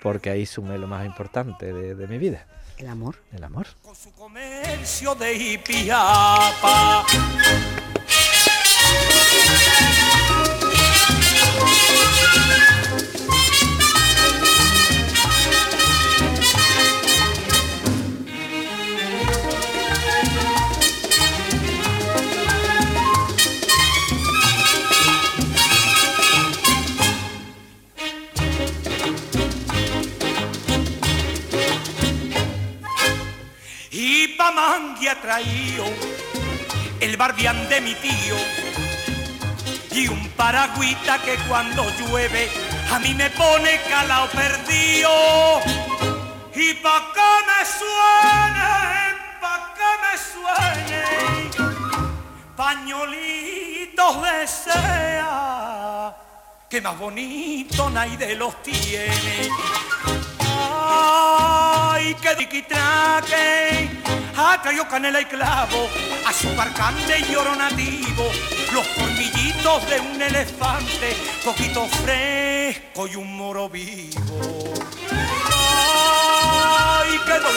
porque ahí sumé lo más importante de, de mi vida, El amor. el amor. con su comercio de Ipiapa. Y pa' Mangui ha traído el barbián de mi tío y un paragüita que cuando llueve a mí me pone calao perdido. Y pa' que me suene, pa' que me suene, pañolitos de sea, que más bonito nadie los tiene. Ay, que diquitraque, ha traído canela y clavo, azúcar cande y oro nativo, los colmillitos de un elefante, poquito fresco y un moro vivo. Ay, que don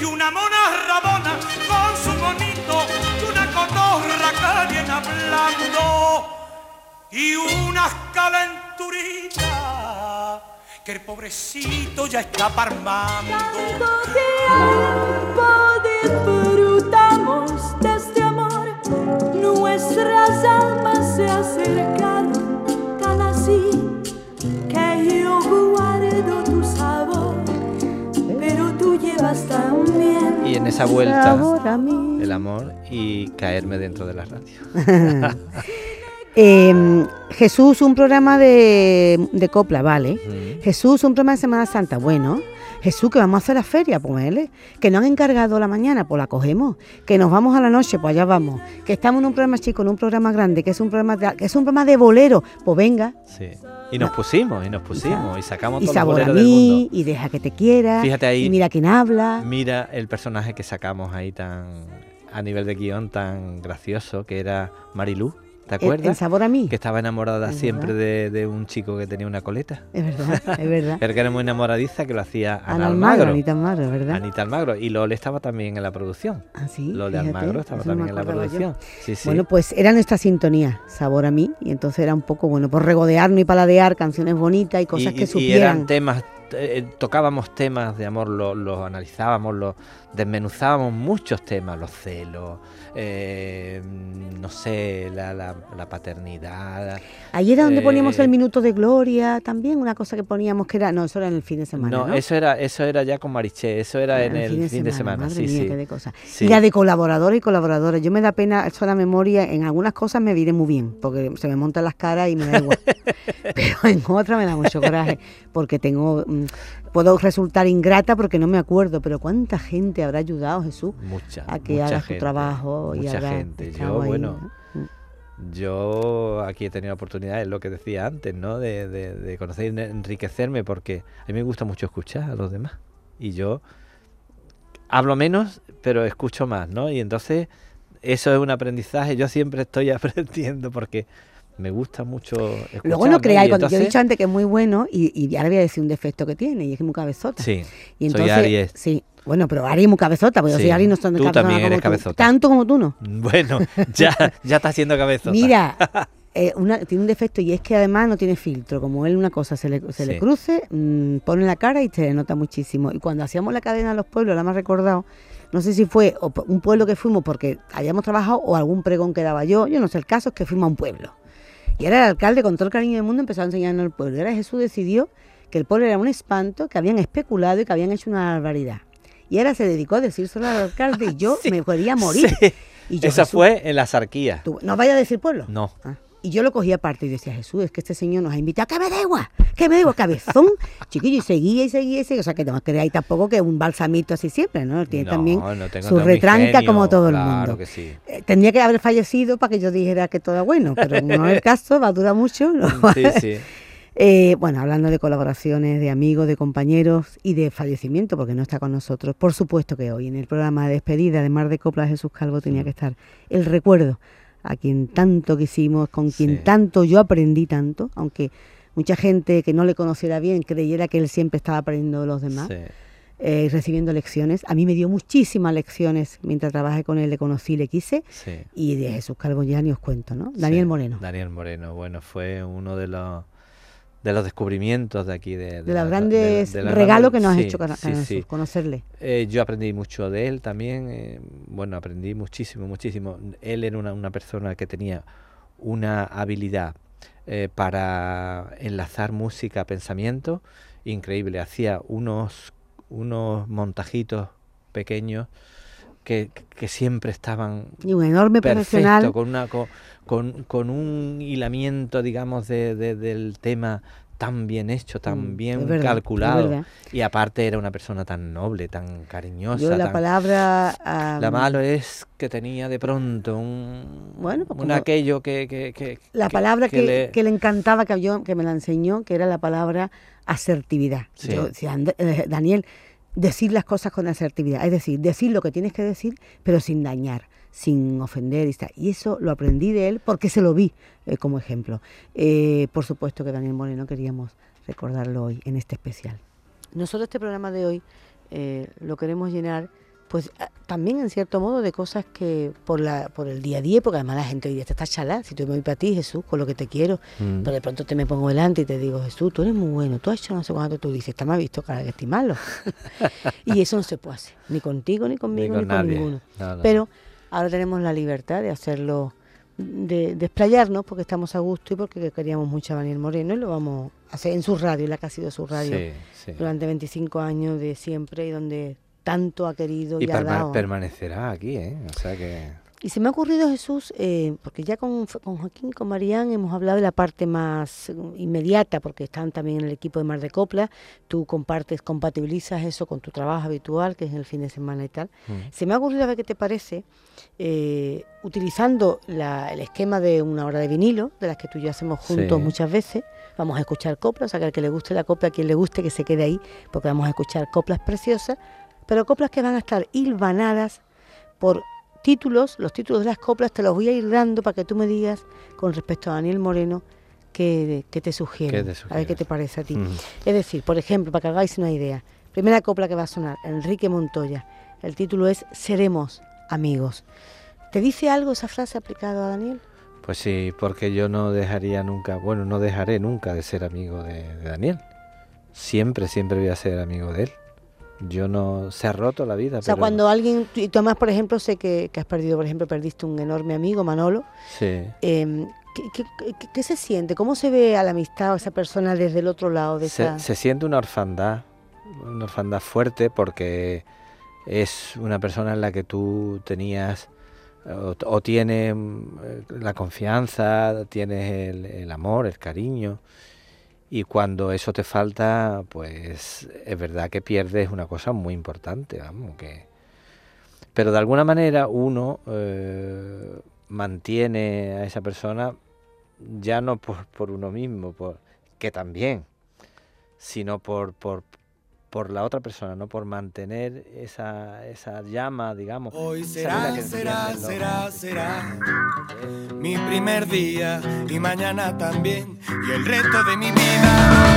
y una mona rabona con su monito, y una cotorra que viene hablando y unas calenturitas que el pobrecito ya está parmando. tiempo disfrutamos de este amor, nuestras almas se acercaron tan así que yo guardo tu sabor, pero tú llevas también Y en esa vuelta, sabor a mí. el amor y caerme dentro de la radio. <laughs> Eh, Jesús, un programa de, de copla, vale. Mm. Jesús, un programa de Semana Santa, bueno. Jesús, que vamos a hacer la feria, pues él. Que nos han encargado la mañana, pues la cogemos. Que nos vamos a la noche, pues allá vamos. Que estamos en un programa chico, en un programa grande, que es un programa de, que es un programa de bolero, pues venga. Sí. Y nos pusimos, y nos pusimos, y sacamos Y todos los sabor a boleros del mí, mundo. y deja que te quiera. Fíjate ahí. Y mira quién habla. Mira el personaje que sacamos ahí tan a nivel de guion tan gracioso que era Marilú, ¿te acuerdas? En sabor a mí. Que estaba enamorada Es siempre de, de un chico que tenía una coleta. Es verdad, es verdad. <laughs> Pero que era muy enamoradiza que lo hacía Ana, Ana Almagro. Almagro, Anita Almagro, ¿verdad? Anita Almagro. Y Lole estaba también en la producción. Ah, sí, Lole fíjate, Almagro estaba también en la producción. Sí, sí. Bueno, pues era nuestra sintonía, sabor a mí, y entonces era un poco, bueno, por regodearnos y paladear canciones bonitas y cosas y, que y supieran. eran temas, eh, tocábamos temas de amor, los analizábamos, los desmenuzábamos muchos temas, los celos, eh, no sé, la, la, la paternidad. Ahí era donde poníamos eh, el minuto de gloria, también una cosa que poníamos que era, no, eso era en el fin de semana, ¿no? no, eso era, eso era ya con Mariché, eso era en el fin de semana, madre sí, mía, sí. qué de cosas. Sí. Y la de colaboradores y colaboradoras, yo me da pena, eso la memoria, en algunas cosas me viene muy bien, porque se me montan las caras y me da igual. <laughs> Pero en otras me da mucho coraje, porque tengo, mm, puedo resultar ingrata porque no me acuerdo, pero cuánta gente habrá ayudado Jesús Mucha, a que mucha tu gente, trabajo y mucha gente. Yo, ahí, bueno, ¿no? Yo aquí he tenido la oportunidad, es lo que decía antes, ¿no? De, de- de conocer y enriquecerme porque a mí me gusta mucho escuchar a los demás. Y yo hablo menos, pero escucho más, ¿no? Y entonces eso es un aprendizaje. Yo siempre estoy <laughs> aprendiendo porque me gusta mucho escuchar. Luego no creáis, cuando yo he dicho antes que es muy bueno, y, y ahora voy a decir un defecto que tiene, y es que es muy cabezota. Sí, y soy entonces, Aries. Sí, bueno, pero Ari es muy cabezota, porque yo Sí, soy Ari no son de tú también como eres tú. cabezota. Tanto como tú no. <laughs> Bueno, ya, ya está haciendo cabeza. Mira, <laughs> eh, una- tiene un defecto y es que además no tiene filtro. Como él una cosa se le, se le cruce, mm, pone la cara y se le nota muchísimo. Y cuando hacíamos la cadena a los pueblos, la más recordado, no sé si fue un pueblo que fuimos porque habíamos trabajado o algún pregón que daba yo, yo no sé, el caso es que fuimos a un pueblo. Y ahora el alcalde, con todo el cariño del mundo, empezó a enseñarnos el pueblo. Y ahora Jesús decidió que el pueblo era un espanto, que habían especulado y que habían hecho una barbaridad. Y ahora se dedicó a decírselo al alcalde y yo <laughs> Sí, me podía morir. Sí. Y yo, Esa Jesús, fue en la sarquía. tú- no vaya a decir pueblo. No. Ah, Y yo lo cogía aparte y decía, Jesús, es que este señor nos ha invitado, que me da igual, que me da igual, cabezón. <laughs> Chiquillo, y seguía y seguía y seguía. O sea, que no creáis tampoco que es un balsamito así siempre, ¿no? Tiene No, también no su retranca genio, como todo el mundo. que sí. Eh, tendría que haber fallecido para que yo dijera que todo es bueno, pero no es el <laughs> caso, va a durar mucho. ¿no? Sí, sí. <laughs> Eh, bueno, hablando de colaboraciones, de amigos, de compañeros y de fallecimiento, porque no está con nosotros. Por supuesto que hoy en el programa de despedida de Mar de Copla Jesús Calvo tenía que estar el recuerdo a quien tanto quisimos, con quien Sí. tanto yo aprendí tanto, aunque mucha gente que no le conociera bien creyera que él siempre estaba aprendiendo de los demás, sí. eh, recibiendo lecciones. A mí me dio muchísimas lecciones mientras trabajé con él, le conocí, le quise. Sí. Y de Jesús Calvo ya ni os cuento, ¿no? Daniel Sí, Moreno. Daniel Moreno, bueno, fue uno de los de los descubrimientos de aquí de, De la- los grandes de regalos que nos Sí, has hecho sí, sí. Conocerle. Eh, yo aprendí mucho de él también. eh, bueno, aprendí muchísimo, muchísimo. Él era una, una persona que tenía una habilidad eh, para enlazar música, pensamiento, increíble. Hacía unos, unos montajitos pequeños que, que siempre estaban Y un enorme perfecto, profesional. con, una, con, con, con un hilamiento, digamos, de, de- del tema tan bien hecho, tan Mm, bien verdad, calculado. Y aparte era una persona tan noble, tan cariñosa. Yo la tan- palabra... ah, La malo es que tenía de pronto un, Bueno, pues un aquello que... que- que- la que- palabra que, le- que le encantaba, que, yo, que me la enseñó, que era la palabra asertividad. Sí. Yo decía, "And- eh, Daniel, decir las cosas con asertividad. Es decir, decir lo que tienes que decir, pero sin dañar, sin ofender. Y, eso lo aprendí de él porque se lo vi eh, como ejemplo. Eh, por supuesto que Daniel Moreno queríamos recordarlo hoy en este especial. Nosotros este programa de hoy eh, lo queremos llenar pues a- también en cierto modo de cosas que por la por el día a día, porque además la gente hoy día te está chalada, si tú me voy para ti, Jesús, con lo que te quiero, Mm. pero de pronto te me pongo delante y te digo, Jesús, tú eres muy bueno, tú has hecho no sé cuánto, tú dices, está ha visto cara que estoy malo. <laughs> y eso no se puede hacer, ni contigo, ni conmigo, ni con con, nadie. ninguno. No, no. Pero ahora tenemos la libertad de hacerlo, de, de explayarnos, porque estamos a gusto y porque queríamos mucho a Daniel Moreno y lo vamos a hacer en su radio, la que ha sido su radio Sí, sí. durante 25 años de siempre y donde tanto ha querido y, Y ha dado. permanecerá aquí, ¿eh? O sea que... Y se me ha ocurrido, Jesús, eh, porque ya con, Joaquín y con Marían hemos hablado de la parte más eh, inmediata, porque están también en el equipo de Mar de Copla, tú compartes, compatibilizas eso con tu trabajo habitual, que es en el fin de semana y tal. Mm. Se me ha ocurrido a ver qué te parece, eh, utilizando la- el esquema de una hora de vinilo, de las que tú y yo hacemos juntos Sí. muchas veces, vamos a escuchar coplas, o sea, que al que le guste la copla, a quien le guste que se quede ahí, porque vamos a escuchar coplas preciosas, pero coplas que van a estar hilvanadas por títulos, los títulos de las coplas te los voy a ir dando para que tú me digas con respecto a Daniel Moreno qué, qué te sugiere. ¿Qué te a ver qué te parece a ti. Mm. Es decir, por ejemplo, para que hagáis una idea, primera copla que va a sonar, Enrique Montoya. El título es Seremos amigos. ¿Te dice algo esa frase aplicada a Daniel? Pues sí, porque yo no dejaría nunca, bueno, no dejaré nunca de ser amigo de, de Daniel. Siempre, siempre voy a ser amigo de él. Yo no, se ha roto la vida. O sea, pero- cuando alguien, y tú además, por ejemplo, sé que, que has perdido, por ejemplo, perdiste un enorme amigo, Manolo. Sí. Em, ¿qué, qué, qué- qué se siente? ¿Cómo se ve a la amistad o a esa persona desde el otro lado de esa... Se, se siente una orfandad, una orfandad fuerte porque es una persona en la que tú tenías o, o tienes eh, la confianza, tienes el, el amor, el cariño. Y cuando eso te falta, pues es verdad que pierdes una cosa muy importante, vamos, que... Pero de alguna manera uno eh, mantiene a esa persona ya no por, por uno mismo, por, que también, sino por, por, por la otra persona, no por mantener esa, esa llama, digamos. Hoy será, será, será, será mi primer día y mañana también y el resto de mi vida.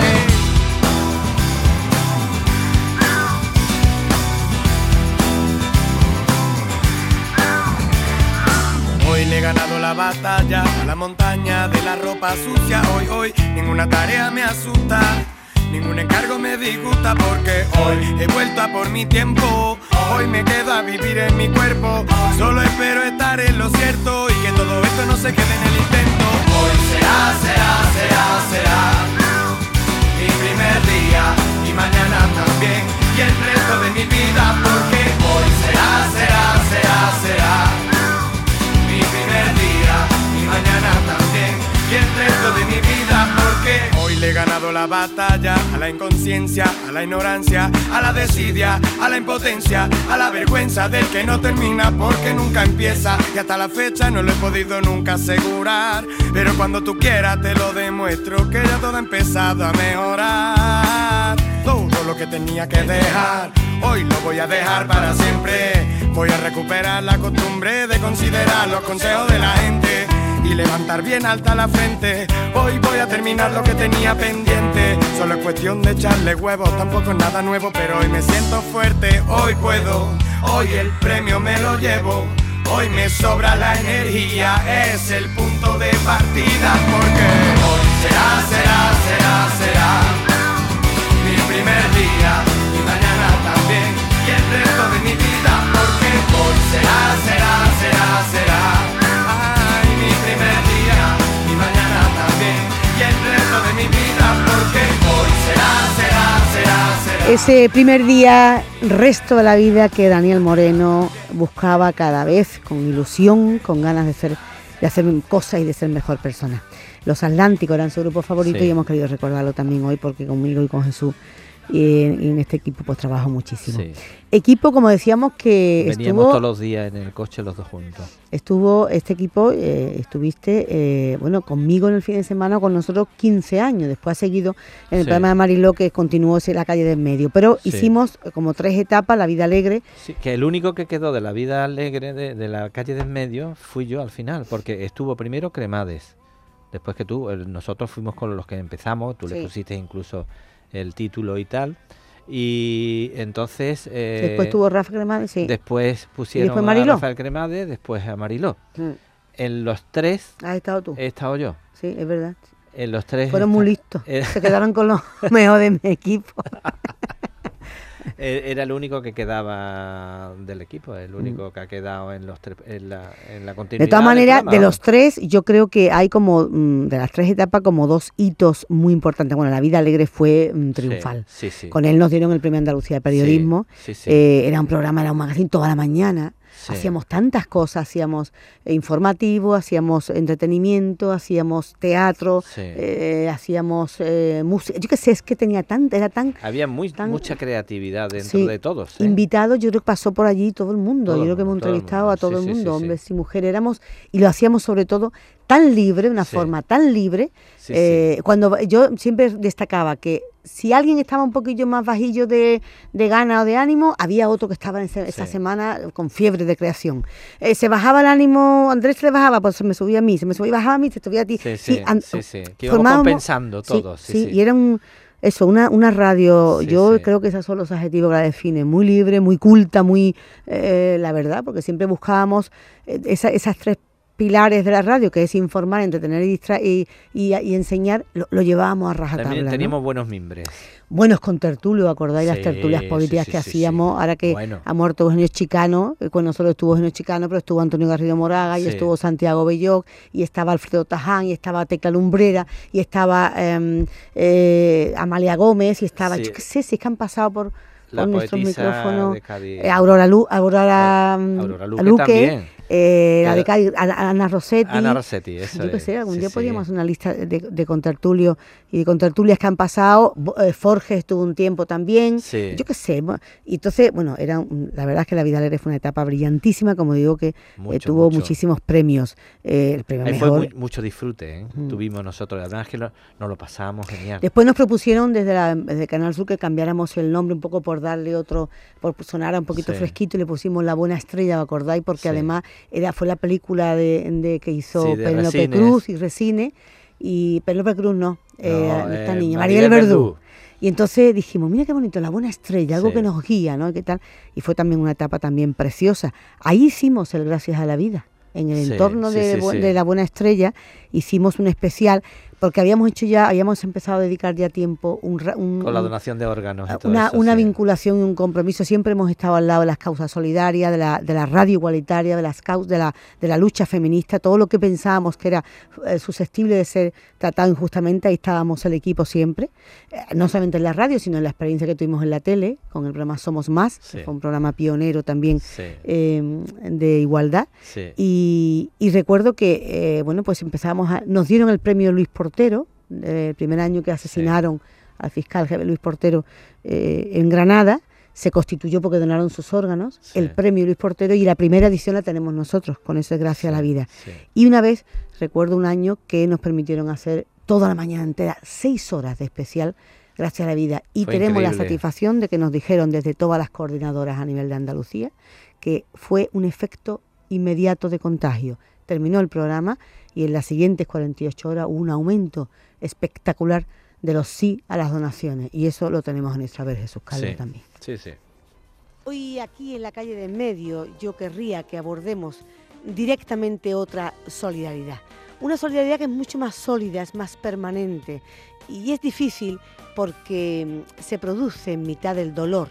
Hoy le he ganado la batalla a la montaña de la ropa sucia. Hoy, hoy, ninguna tarea me asusta. Ningún encargo me disgusta porque hoy he vuelto a por mi tiempo. Hoy me quedo a vivir en mi cuerpo. Solo espero estar en lo cierto y que todo esto no se quede en el intento. Hoy será, será, será, será mi primer día y mañana también y el resto de mi vida porque hoy será, será, será, será mi primer día y mañana también y el resto de mi vida porque hoy le he ganado la batalla a la inconsciencia, a la ignorancia, a la desidia, a la impotencia, a la vergüenza del que no termina porque nunca empieza y hasta la fecha no lo he podido nunca asegurar, pero cuando tú quieras te lo demuestro que ya todo ha empezado a mejorar. Todo lo que tenía que dejar, hoy lo voy a dejar para siempre. Voy a recuperar la costumbre de considerar los consejos de la gente y levantar bien alta la frente. Hoy voy a terminar lo que tenía pendiente. Solo es cuestión de echarle huevos, tampoco es nada nuevo, pero hoy me siento fuerte. Hoy puedo, hoy el premio me lo llevo. Hoy me sobra la energía, es el punto de partida porque hoy será, será, será, será mi primer día y mañana también y el resto de mi vida porque hoy será, será, será, será Ese primer día, resto de la vida que Daniel Moreno buscaba cada vez con ilusión, con ganas de, ser, de hacer cosas y de ser mejor persona. Los Atlánticos eran su grupo favorito Sí. y hemos querido recordarlo también hoy porque conmigo y con Jesús y en, y en este equipo pues trabajo muchísimo. Sí. Equipo, como decíamos, que Veníamos estuvo, todos los días en el coche los dos juntos. estuvo este equipo, eh, estuviste, eh, bueno, conmigo en el fin de semana, con nosotros 15 años. Después ha seguido en el Sí. programa de Mariló, que continuó ese la calle del medio. Pero Sí. hicimos eh, como tres etapas, la vida alegre, Sí, que el único que quedó de la vida alegre de, de la calle de en medio fui yo al final, porque estuvo primero Cremades, después que tú, nosotros fuimos con los que empezamos, tú le pusiste incluso el título y tal, y entonces... eh, Después tuvo Rafa Cremades, sí. Después pusieron después a Mariló? Rafael Cremades, después a Mariló. Mm. En los tres Has estado tú. he estado yo. Sí, es verdad. En los tres Fueron muy listos. eh, Se quedaron con lo <laughs> mejor de mi equipo. <laughs> <laughs> Eh, Era el único que quedaba del equipo, el único que ha quedado en, los tres- en, la, en la continuidad. De todas maneras, de los tres, yo creo que hay como, mm, de las tres etapas, como dos hitos muy importantes. Bueno, La Vida Alegre fue mm, triunfal. Sí, sí. Con él nos dieron el Premio Andalucía de Periodismo. Sí, sí. Eh, era un programa, era un magazine toda la mañana. Sí. Hacíamos tantas cosas, hacíamos eh, informativo, hacíamos entretenimiento, hacíamos teatro, Sí. eh, hacíamos eh, música. Yo qué sé, es que tenía tanta, era tan Había muy, tan- mucha creatividad dentro Sí, de todos. ¿eh? invitado, yo creo que pasó por allí todo el mundo. Todo yo creo que hemos entrevistado a todo el mundo, hombres y mujeres. Éramos, y lo hacíamos sobre todo tan libre, una Sí. forma tan libre. Sí, eh, Cuando yo siempre destacaba que si alguien estaba un poquillo más bajillo de, de gana o de ánimo, había otro que estaba en ese- esa semana con fiebre de creación. Eh, se bajaba el ánimo, Andrés se le bajaba, pues se me subía a mí, se me subía bajaba a mí, se subía a ti. Sí, sí, sí, que compensando todos, sí, y era un, eso, una, una radio, Sí, yo sí. creo que esos son los adjetivos que la definen, muy libre, muy culta, muy, eh, la verdad, porque siempre buscábamos esa- esas tres pilares de la radio, que es informar, entretener y, y, y- y enseñar, lo, lo llevábamos a rajatabla. También ¿no? teníamos buenos mimbres. Buenos con tertulio, ¿acordáis las tertulias políticas sí, que hacíamos? Ahora que Bueno. ha muerto Eugenio Chicano, eh, con nosotros estuvo Eugenio Chicano, pero estuvo Antonio Garrido Moraga, y estuvo Santiago Belloc, y estaba Alfredo Taján, y estaba Tecla Lumbrera, y estaba em, eh, Amalia Gómez, y estaba, yo qué sé, si es que han pasado por, La nuestros micrófonos. de Cádiz. Eh, Aurora, Lu, Aurora, mm, Aurora Luque Luque, eh, la de Cádiz, Ana Rossetti. Ana Rossetti, eso Yo qué es. sé, algún Sí, día sí. podríamos hacer una lista de, de contertulios y de contertulias que han pasado. Bo- eh, Forges estuvo un tiempo también. Sí. Yo qué sé. Y entonces, bueno, era un- la verdad es que La Vida Alegre fue una etapa brillantísima, como digo, que eh, Mucho, tuvo mucho. muchísimos premios. Eh, el premio Ahí fue mejor. muy- mucho disfrute, ¿eh? Mm. Tuvimos nosotros. Además que lo- nos lo pasábamos genial. Después nos propusieron desde, la, desde Canal Sur que cambiáramos el nombre un poco por darle otro, por sonar un poquito fresquito y le pusimos La Buena Estrella, ¿os acordáis? Porque además era fue la película de, de que hizo Sí, Penélope. Cruz y Resine. Y Penélope Cruz no, eh, No, esta eh, niña, Maribel Verdú. Verdú. Y entonces dijimos, mira qué bonito, la buena estrella, algo Sí. que nos guía, ¿no? ¿Qué tal? Y fue también una etapa también preciosa. Ahí hicimos el Gracias a la Vida. En el Sí, entorno de la buena estrella hicimos un especial porque habíamos hecho ya, habíamos empezado a dedicar ya tiempo un, un- Con la donación de órganos. y todo una, eso, una sí. vinculación y un compromiso. Siempre hemos estado al lado de las causas solidarias, de la, de la radio igualitaria, de las caus- de la, de la lucha feminista, todo lo que pensábamos que era eh, susceptible de ser tratado injustamente, ahí estábamos el equipo siempre, Eh, no solamente en la radio, sino en la experiencia que tuvimos en la tele, con el programa Somos Más, que fue un programa pionero también Sí, eh, de igualdad. Y, y recuerdo que, eh, bueno, pues a... Nos dieron el premio Luis Portero, eh, el primer año que asesinaron al fiscal Luis Portero eh, en Granada. Se constituyó porque donaron sus órganos, Sí. el premio Luis Portero, y la primera edición la tenemos nosotros, con eso es gracias a la vida. Y una vez, recuerdo un año que nos permitieron hacer toda la mañana entera, seis horas de especial, gracias a la vida. Y Fue tenemos la satisfacción de que nos dijeron desde todas las coordinadoras a nivel de Andalucía que fue un efecto inmediato de contagio. Terminó el programa y en las siguientes 48 horas hubo un aumento espectacular de los sí a las donaciones. Y eso lo tenemos en nuestra vez Jesús Calvo Sí. también. Sí, sí. Hoy aquí en la calle de en medio yo querría que abordemos directamente otra solidaridad. Una solidaridad que es mucho más sólida, es más permanente y es difícil porque mm, se produce en mitad del dolor,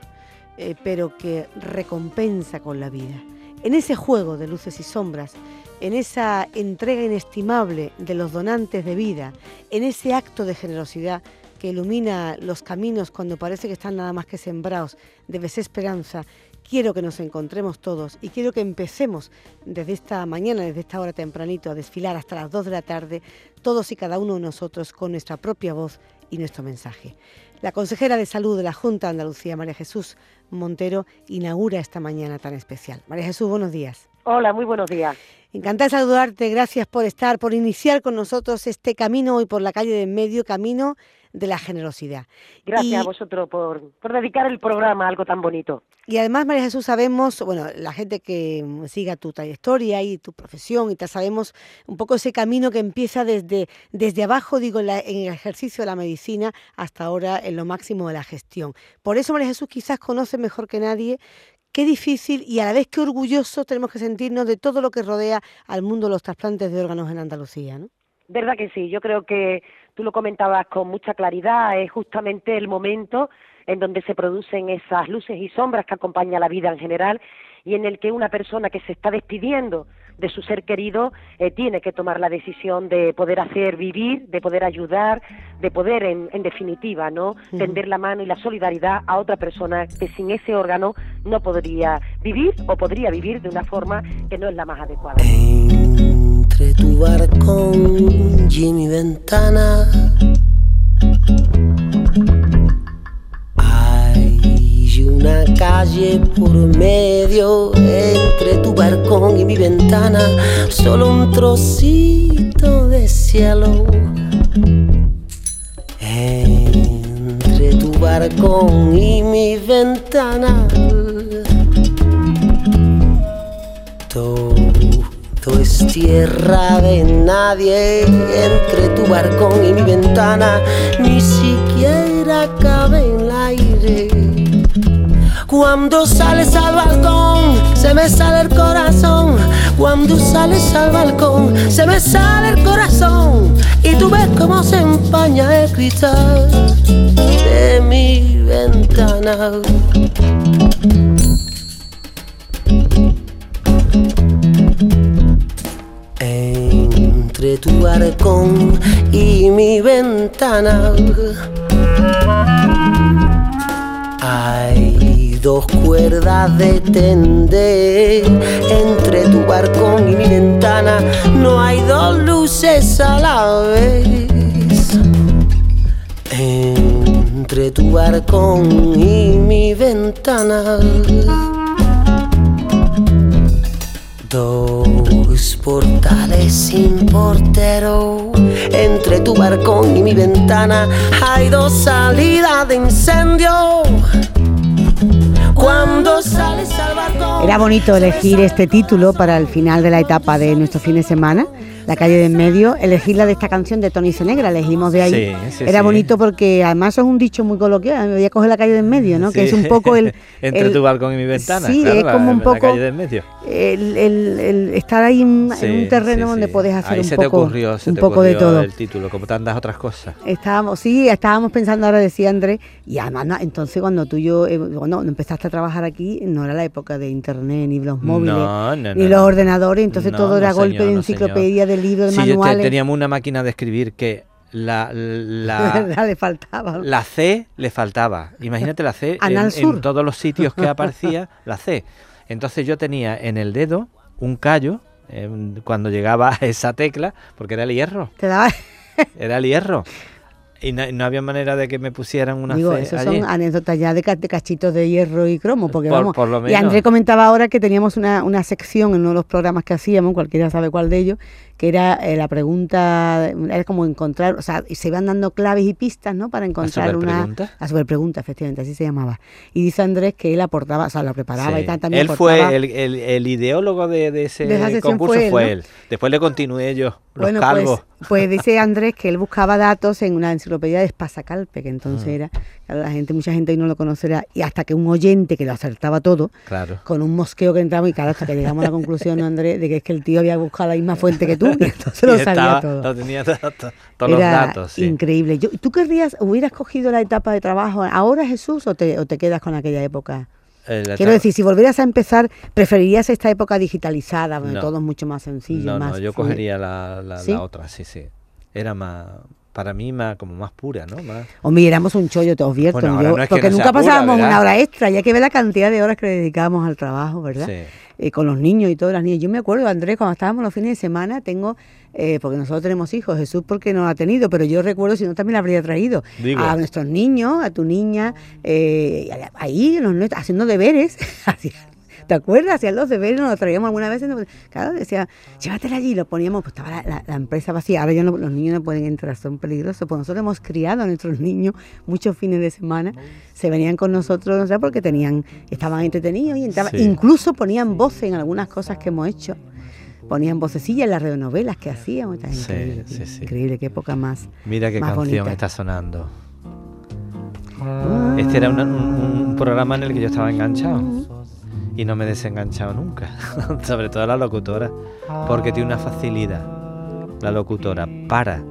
eh, pero que recompensa con la vida. En ese juego de luces y sombras, en esa entrega inestimable de los donantes de vida, en ese acto de generosidad que ilumina los caminos cuando parece que están nada más que sembrados de desesperanza, quiero que nos encontremos todos y quiero que empecemos desde esta mañana, desde esta hora tempranito, a desfilar hasta las 2 de la tarde, todos y cada uno de nosotros con nuestra propia voz y nuestro mensaje. La consejera de salud de la Junta de Andalucía, María Jesús Montero, inaugura esta mañana tan especial. María Jesús, buenos días. Hola, muy buenos días. Encantada de saludarte, gracias por estar, por iniciar con nosotros este camino hoy por la calle de en medio, camino de la generosidad. Gracias Y- a vosotros por, por dedicar el programa a algo tan bonito. Y además, María Jesús, sabemos, bueno, la gente que siga tu trayectoria y tu profesión y tal, sabemos un poco ese camino que empieza desde, desde abajo, digo, en, la- en el ejercicio de la medicina hasta ahora en lo máximo de la gestión. Por eso, María Jesús quizás conoce mejor que nadie qué difícil y a la vez qué orgullosos tenemos que sentirnos de todo lo que rodea al mundo de los trasplantes de órganos en Andalucía, ¿no? Verdad que sí, yo creo que tú lo comentabas con mucha claridad, es justamente el momento en donde se producen esas luces y sombras que acompañan la vida en general y en el que una persona que se está despidiendo de su ser querido eh, tiene que tomar la decisión de poder hacer vivir, de poder ayudar, de poder, en, en definitiva, no tender la mano y la solidaridad a otra persona que sin ese órgano no podría vivir o podría vivir de una forma que no es la más adecuada. Entre tu barcón y mi ventana hay una calle por medio entre tu barcón y mi ventana, solo un trocito de cielo. Entre tu barcón y mi ventana, todo es tierra de nadie. Entre tu barcón y mi ventana, ni siquiera Cuando sales al balcón, se me sale el corazón. Cuando sales al balcón, se me sale el corazón. Y tú ves cómo se empaña el cristal de mi ventana. Entre tu balcón y mi ventana hay dos cuerdas de tender entre tu barcón y mi ventana. No hay dos luces a la vez. Entre tu barcón y mi ventana. Dos portales sin portero. Entre tu barcón y mi ventana hay dos salidas de incendio. Cuando sales al balcón. Era bonito elegir este título para el final de la etapa de nuestro fin de semana, La calle de en medio, elegirla de esta canción de Tony Senegra, elegimos de ahí. Sí, sí, Era sí. bonito porque además es un dicho muy coloquial, me voy a coger la calle de en medio, ¿no? Que es un poco el... <laughs> Entre el- tu balcón y mi ventana. Sí, claro, es la- como un la poco calle del medio. El, el- el estar ahí en, Sí, un terreno sí, donde sí. puedes hacer Ahí un se poco, te ocurrió, se un te poco de todo. el título, como tantas otras cosas. Estábamos, sí, estábamos pensando ahora, decía Andrés, y además no, entonces cuando tú y yo, eh, cuando empezaste a trabajar aquí, no era la época de internet, ni los móviles, No, no, ni los ordenadores, entonces todo era golpe señor, de enciclopedia, de libros, de Sí, yo te- manuales. teníamos una máquina de escribir que la, la, <laughs> verdad, le faltaba. la C le faltaba. Imagínate la C en, todos los sitios que aparecía la C. Entonces yo tenía en el dedo un callo eh, cuando llegaba a <laughs> esa tecla, porque era el hierro, era el hierro. <laughs> Y no, no había manera de que me pusieran una digo, eso allí. son anécdotas ya de, ca- de cachitos de hierro y cromo, porque Por- vamos. por lo Y. Andrés comentaba ahora que teníamos una, una sección en uno de los programas que hacíamos, cualquiera sabe cuál de ellos, que era eh, la pregunta, era como encontrar, o sea, se iban dando claves y pistas, ¿no? Para encontrar una. superpregunta? La superpregunta, efectivamente, así se llamaba. Y dice Andrés que él aportaba, o sea, la preparaba Sí. y tal, también Él aportaba. fue el, el- el ideólogo de, de ese De concurso, fue fue él. Después le continué yo, los Bueno, pues, pues dice Andrés que él buscaba datos en una enciclopedia de Espasacalpe, que entonces Ah. era, la gente, mucha gente hoy no lo conocerá, y hasta que un oyente que lo acertaba todo, Claro. con un mosqueo que entraba, y claro, hasta que llegamos a la conclusión, ¿no, <laughs> Andrés, de que es que el tío había buscado la misma fuente que tú, y entonces <laughs> lo sabía estaba- todo. Lo tenía todo- todo- todos los datos, sí. increíble. Yo, ¿Tú querrías, hubieras cogido la etapa de trabajo ahora, Jesús, o te, o te quedas con aquella época? Eh, Quiero decir, si volvieras a empezar, ¿preferirías esta época digitalizada, donde No. todo es mucho más sencillo? No, más no, yo fluido? cogería la, la- ¿Sí? la otra, sí, sí. Era más, para mí, más como más pura, ¿no? Más, Hombre, éramos un chollo, te advierto. Bueno, yo- ahora no es que porque no nunca pura, pasábamos una hora extra, ya que ver la cantidad de horas que le dedicábamos al trabajo, ¿verdad? Sí. Eh, con los niños y todas las niñas. Yo me acuerdo, Andrés, cuando estábamos los fines de semana, tengo, eh, porque nosotros tenemos hijos, Jesús porque no lo ha tenido, pero yo recuerdo, si no, también la habría traído. Digo. A nuestros niños, a tu niña, eh, ahí, los haciendo deberes. <laughs> ¿Te acuerdas? Hacían los deberes, nos los traíamos alguna vez. nos- Claro, decía, llévatela allí, lo poníamos, pues estaba la, la- la empresa vacía. Ahora ya no- los niños no pueden entrar, son peligrosos. Pues nosotros hemos criado a nuestros niños muchos fines de semana. Se venían con nosotros, no sé, porque tenían, estaban entretenidos y entraban. Sí. Incluso ponían voces en algunas cosas que hemos hecho. Ponían vocecillas en las radionovelas que hacíamos. Sí, increíble, sí, sí. increíble, qué época más. Mira qué más canción bonita. está sonando. Este era una- un, un programa en el que yo estaba enganchado y no me he desenganchado nunca, <laughs> sobre todo la locutora, porque tiene una facilidad, la locutora, para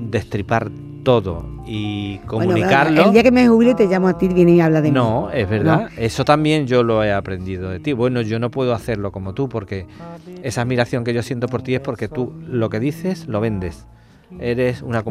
destripar todo y Bueno, comunicarlo. el día que me jubile te llamo a ti, viene y habla de mí. No, es verdad. Eso también yo lo he aprendido de ti. Bueno, yo no puedo hacerlo como tú porque esa admiración que yo siento por ti es porque tú lo que dices lo vendes. Eres una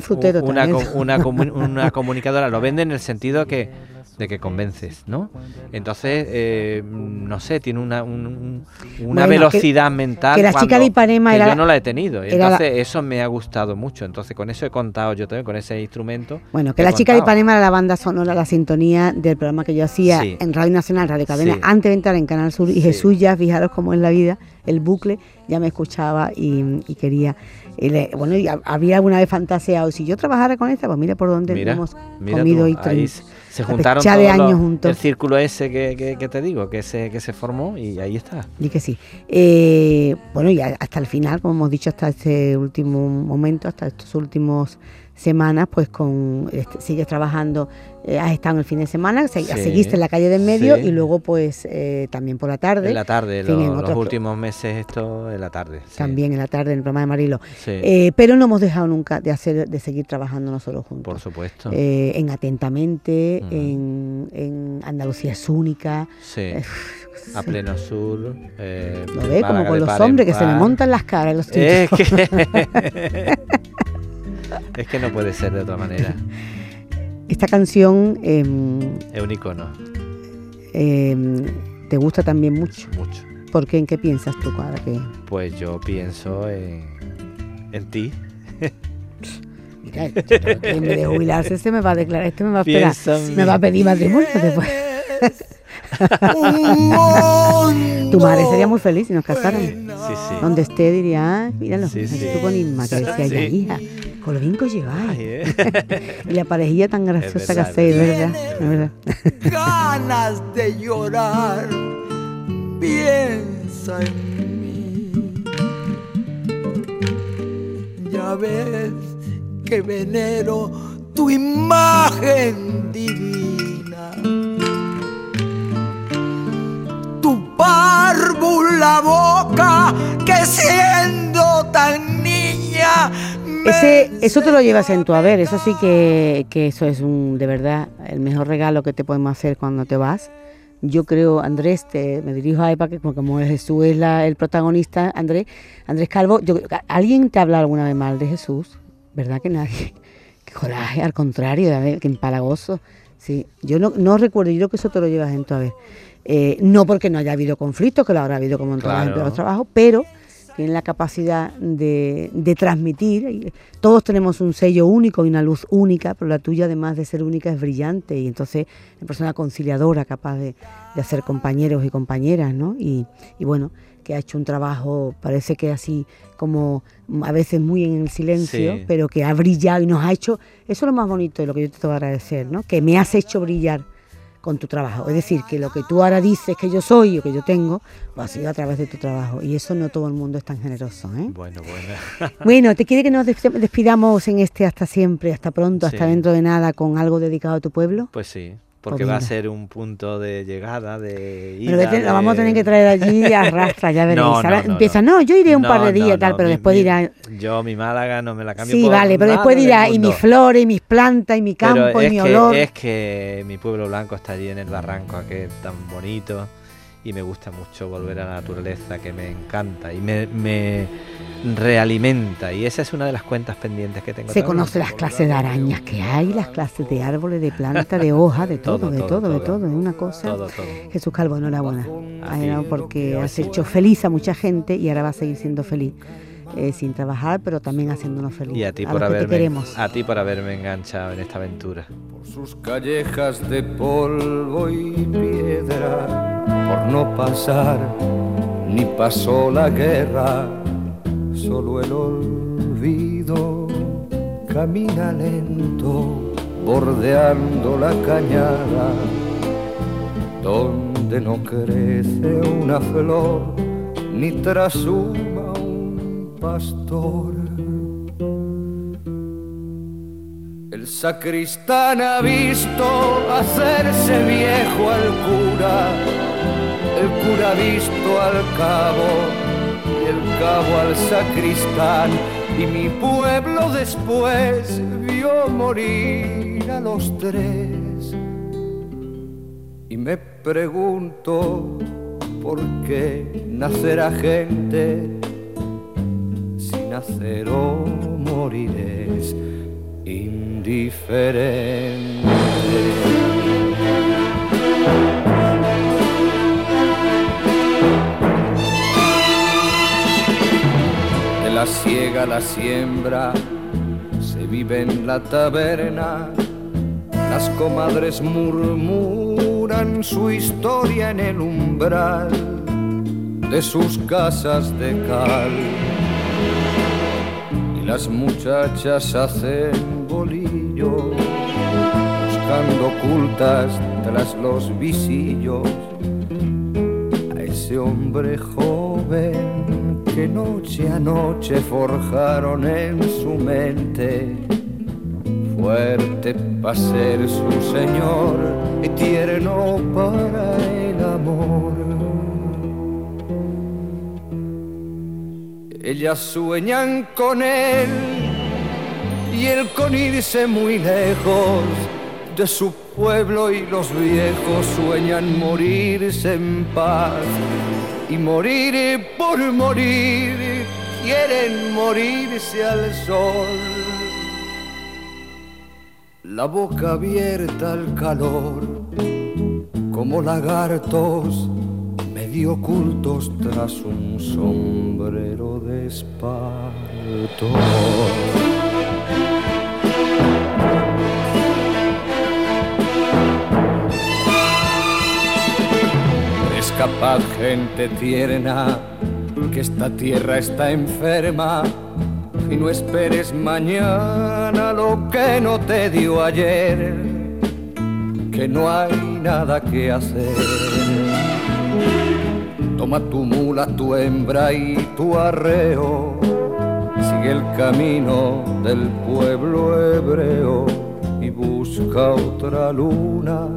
fruteros una, una, comu- <laughs> una comunicadora. Lo vende en el sentido que de que convences, ¿no? Entonces, eh, no sé, tiene una, un- una Bueno, velocidad que- mental. que la chica de Ipanema era yo no la he tenido. la- Entonces, eso me ha gustado mucho. Entonces, con eso he contado yo también, con ese instrumento. Bueno, que la chica de. Ipanema era la banda sonora, la sintonía del programa que yo hacía Sí. en Radio Nacional, Radio Cadena, Sí. antes de entrar en Canal Sur. Y Sí. Jesús ya, fijaros cómo es la vida, el bucle, ya me escuchaba y, y quería. Y le- bueno, y ha- había alguna vez fantaseado, si yo trabajara con esta, pues mira por dónde Mira, hemos mira comido tú, y ahí se- juntaron de todos los- juntos. el círculo ese que, que- que te digo, que se, que se formó y ahí está. Di que sí. Eh, bueno, y hasta el final, como hemos dicho, hasta este último momento, hasta estos últimos semanas, pues con este, sigues trabajando, eh, has estado en el fin de semana, se- Sí, seguiste en la calle de en medio sí. y luego pues eh, también por la tarde. En la tarde, en fin, lo- en los otros últimos meses esto en la tarde. sí. También en la tarde en el programa de Marilo. Eh, pero no hemos dejado nunca de hacer, de seguir trabajando nosotros juntos. Por supuesto. En Atentamente, en, en Andalucía es única. Sí. A pleno sur. ¿Lo ves? Como con los hombres que se le montan las caras los Es que, <laughs> <laughs> es que no puede ser de otra manera. Esta canción em, Es un icono, em, te gusta también mucho. mucho. ¿Por qué? ¿En qué piensas tú ahora que Pues yo pienso en, en ti. Mira, en vez de jubilarse se me va a declarar, este me va a esperar, Piensa me va a pedir matrimonio después. <laughs> <laughs> tu madre sería muy feliz si nos casaran. Sí, sí. Donde esté diría, ah, míralo, Sí, tú con Inma, que decía, Sí. ya hija, con lo bien que lleváis. Eh. <laughs> Y la parejilla tan graciosa que verdad, hacéis, es ¿verdad? verdad. <laughs> ganas de llorar. Piensa en mí. Ya ves que venero tu imagen divina. Párvula boca que siendo tan niña Ese, eso te lo llevas en tu haber, eso sí que, que eso es un, de verdad el mejor regalo que te podemos hacer cuando te vas. Yo creo, Andrés, te, me dirijo a Epa, que como, Jesús es la- el protagonista, Andrés, Andrés Calvo, yo, ¿alguien te ha hablado alguna vez mal de Jesús? ¿Verdad que nadie? <laughs> Qué coraje, al contrario, que empalagoso. Sí, yo no, no recuerdo, yo creo que eso te lo llevas en tu haber. Eh, no porque no haya habido conflictos, que lo habrá habido como en todos Claro. los trabajos, pero tienen la capacidad de, de transmitir. Todos tenemos un sello único y una luz única, pero la tuya, además de ser única, es brillante y entonces es una persona conciliadora, capaz de, de hacer compañeros y compañeras, ¿no? Y, y bueno, que ha hecho un trabajo, parece que así como a veces muy en el silencio, Sí. pero que ha brillado y nos ha hecho, eso es lo más bonito de lo que yo te tengo que agradecer, ¿no? Que me has hecho brillar con tu trabajo. Es decir, que lo que tú ahora dices que yo soy o que yo tengo, lo ha sido a través de tu trabajo. Y eso no todo el mundo es tan generoso. ¿eh? Bueno, bueno. <laughs> Bueno, ¿te quiere que nos des- despidamos en este hasta siempre, hasta pronto, hasta Sí. dentro de nada, con algo dedicado a tu pueblo? Pues sí, porque Pues va a ser un punto de llegada, de ida. Pero de- vamos a tener que traer allí <laughs> a rastra, ya veréis. No, no, no, empieza, no. yo iré un par de días, tal, pero mi- después mi- dirá, Yo mi Málaga no me la cambio sí, por vale, pero después dirá, y mis flores, y mis plantas, y mi campo, Pero y mi que, olor. es que mi pueblo blanco está allí en el barranco aquel tan bonito y me gusta mucho volver a la naturaleza que me encanta y me, me realimenta y esa es una de las cuentas pendientes que tengo. Se conoce las clases de arañas que hay, las clases de árboles, de plantas, de hojas, de todo, Todo, de todo, todo, de todo. Es una cosa. Todo, todo. Jesús Calvo, enhorabuena. A porque has hecho feliz a mucha gente y ahora va a seguir siendo feliz. eh, sin trabajar, pero también haciéndonos feliz. Y a ti a por te haberme queremos. a ti por haberme enganchado en esta aventura. sus callejas de polvo y piedra, por no pasar, ni pasó la guerra, solo el olvido camina lento, bordeando la cañada, donde no crece una flor, ni trasuma un pastor. El sacristán ha visto hacerse viejo al cura, el cura visto al cabo y el cabo al sacristán y mi pueblo después vio morir a los tres. Y me pregunto por qué nacerá gente si nacer o morir es indiferente. Siega la siembra se vive en la taberna, las comadres murmuran su historia en el umbral de sus casas de cal. Y las muchachas hacen bolillo, buscando ocultas tras los visillos a ese hombre joven que noche a noche forjaron en su mente fuerte para ser su señor y tierno para el amor. Ellas sueñan con él y él con irse muy lejos de su pueblo y los viejos sueñan morirse en paz y morir por morir quieren morirse al sol la boca abierta al calor, como lagartos medio ocultos tras un sombrero de espanto. Capaz gente tierna que esta tierra está enferma y no esperes mañana lo que no te dio ayer, que no hay nada que hacer. Toma tu mula, tu hembra y tu arreo, sigue el camino del pueblo hebreo y busca otra luna.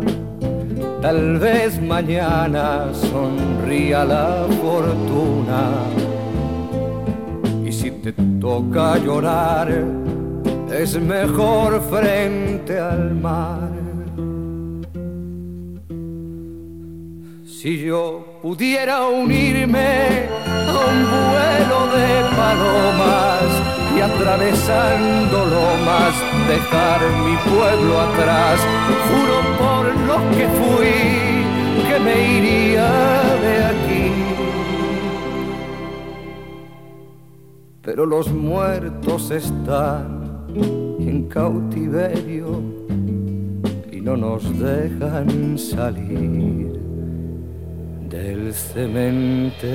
Tal vez mañana sonría la fortuna si te toca llorar, es mejor frente al mar. Si yo pudiera unirme a un vuelo de palomas y atravesando lomas dejar mi pueblo atrás, juro por lo que fui que me iría de aquí pero los muertos están en cautiverio y no nos dejan salir del cementerio.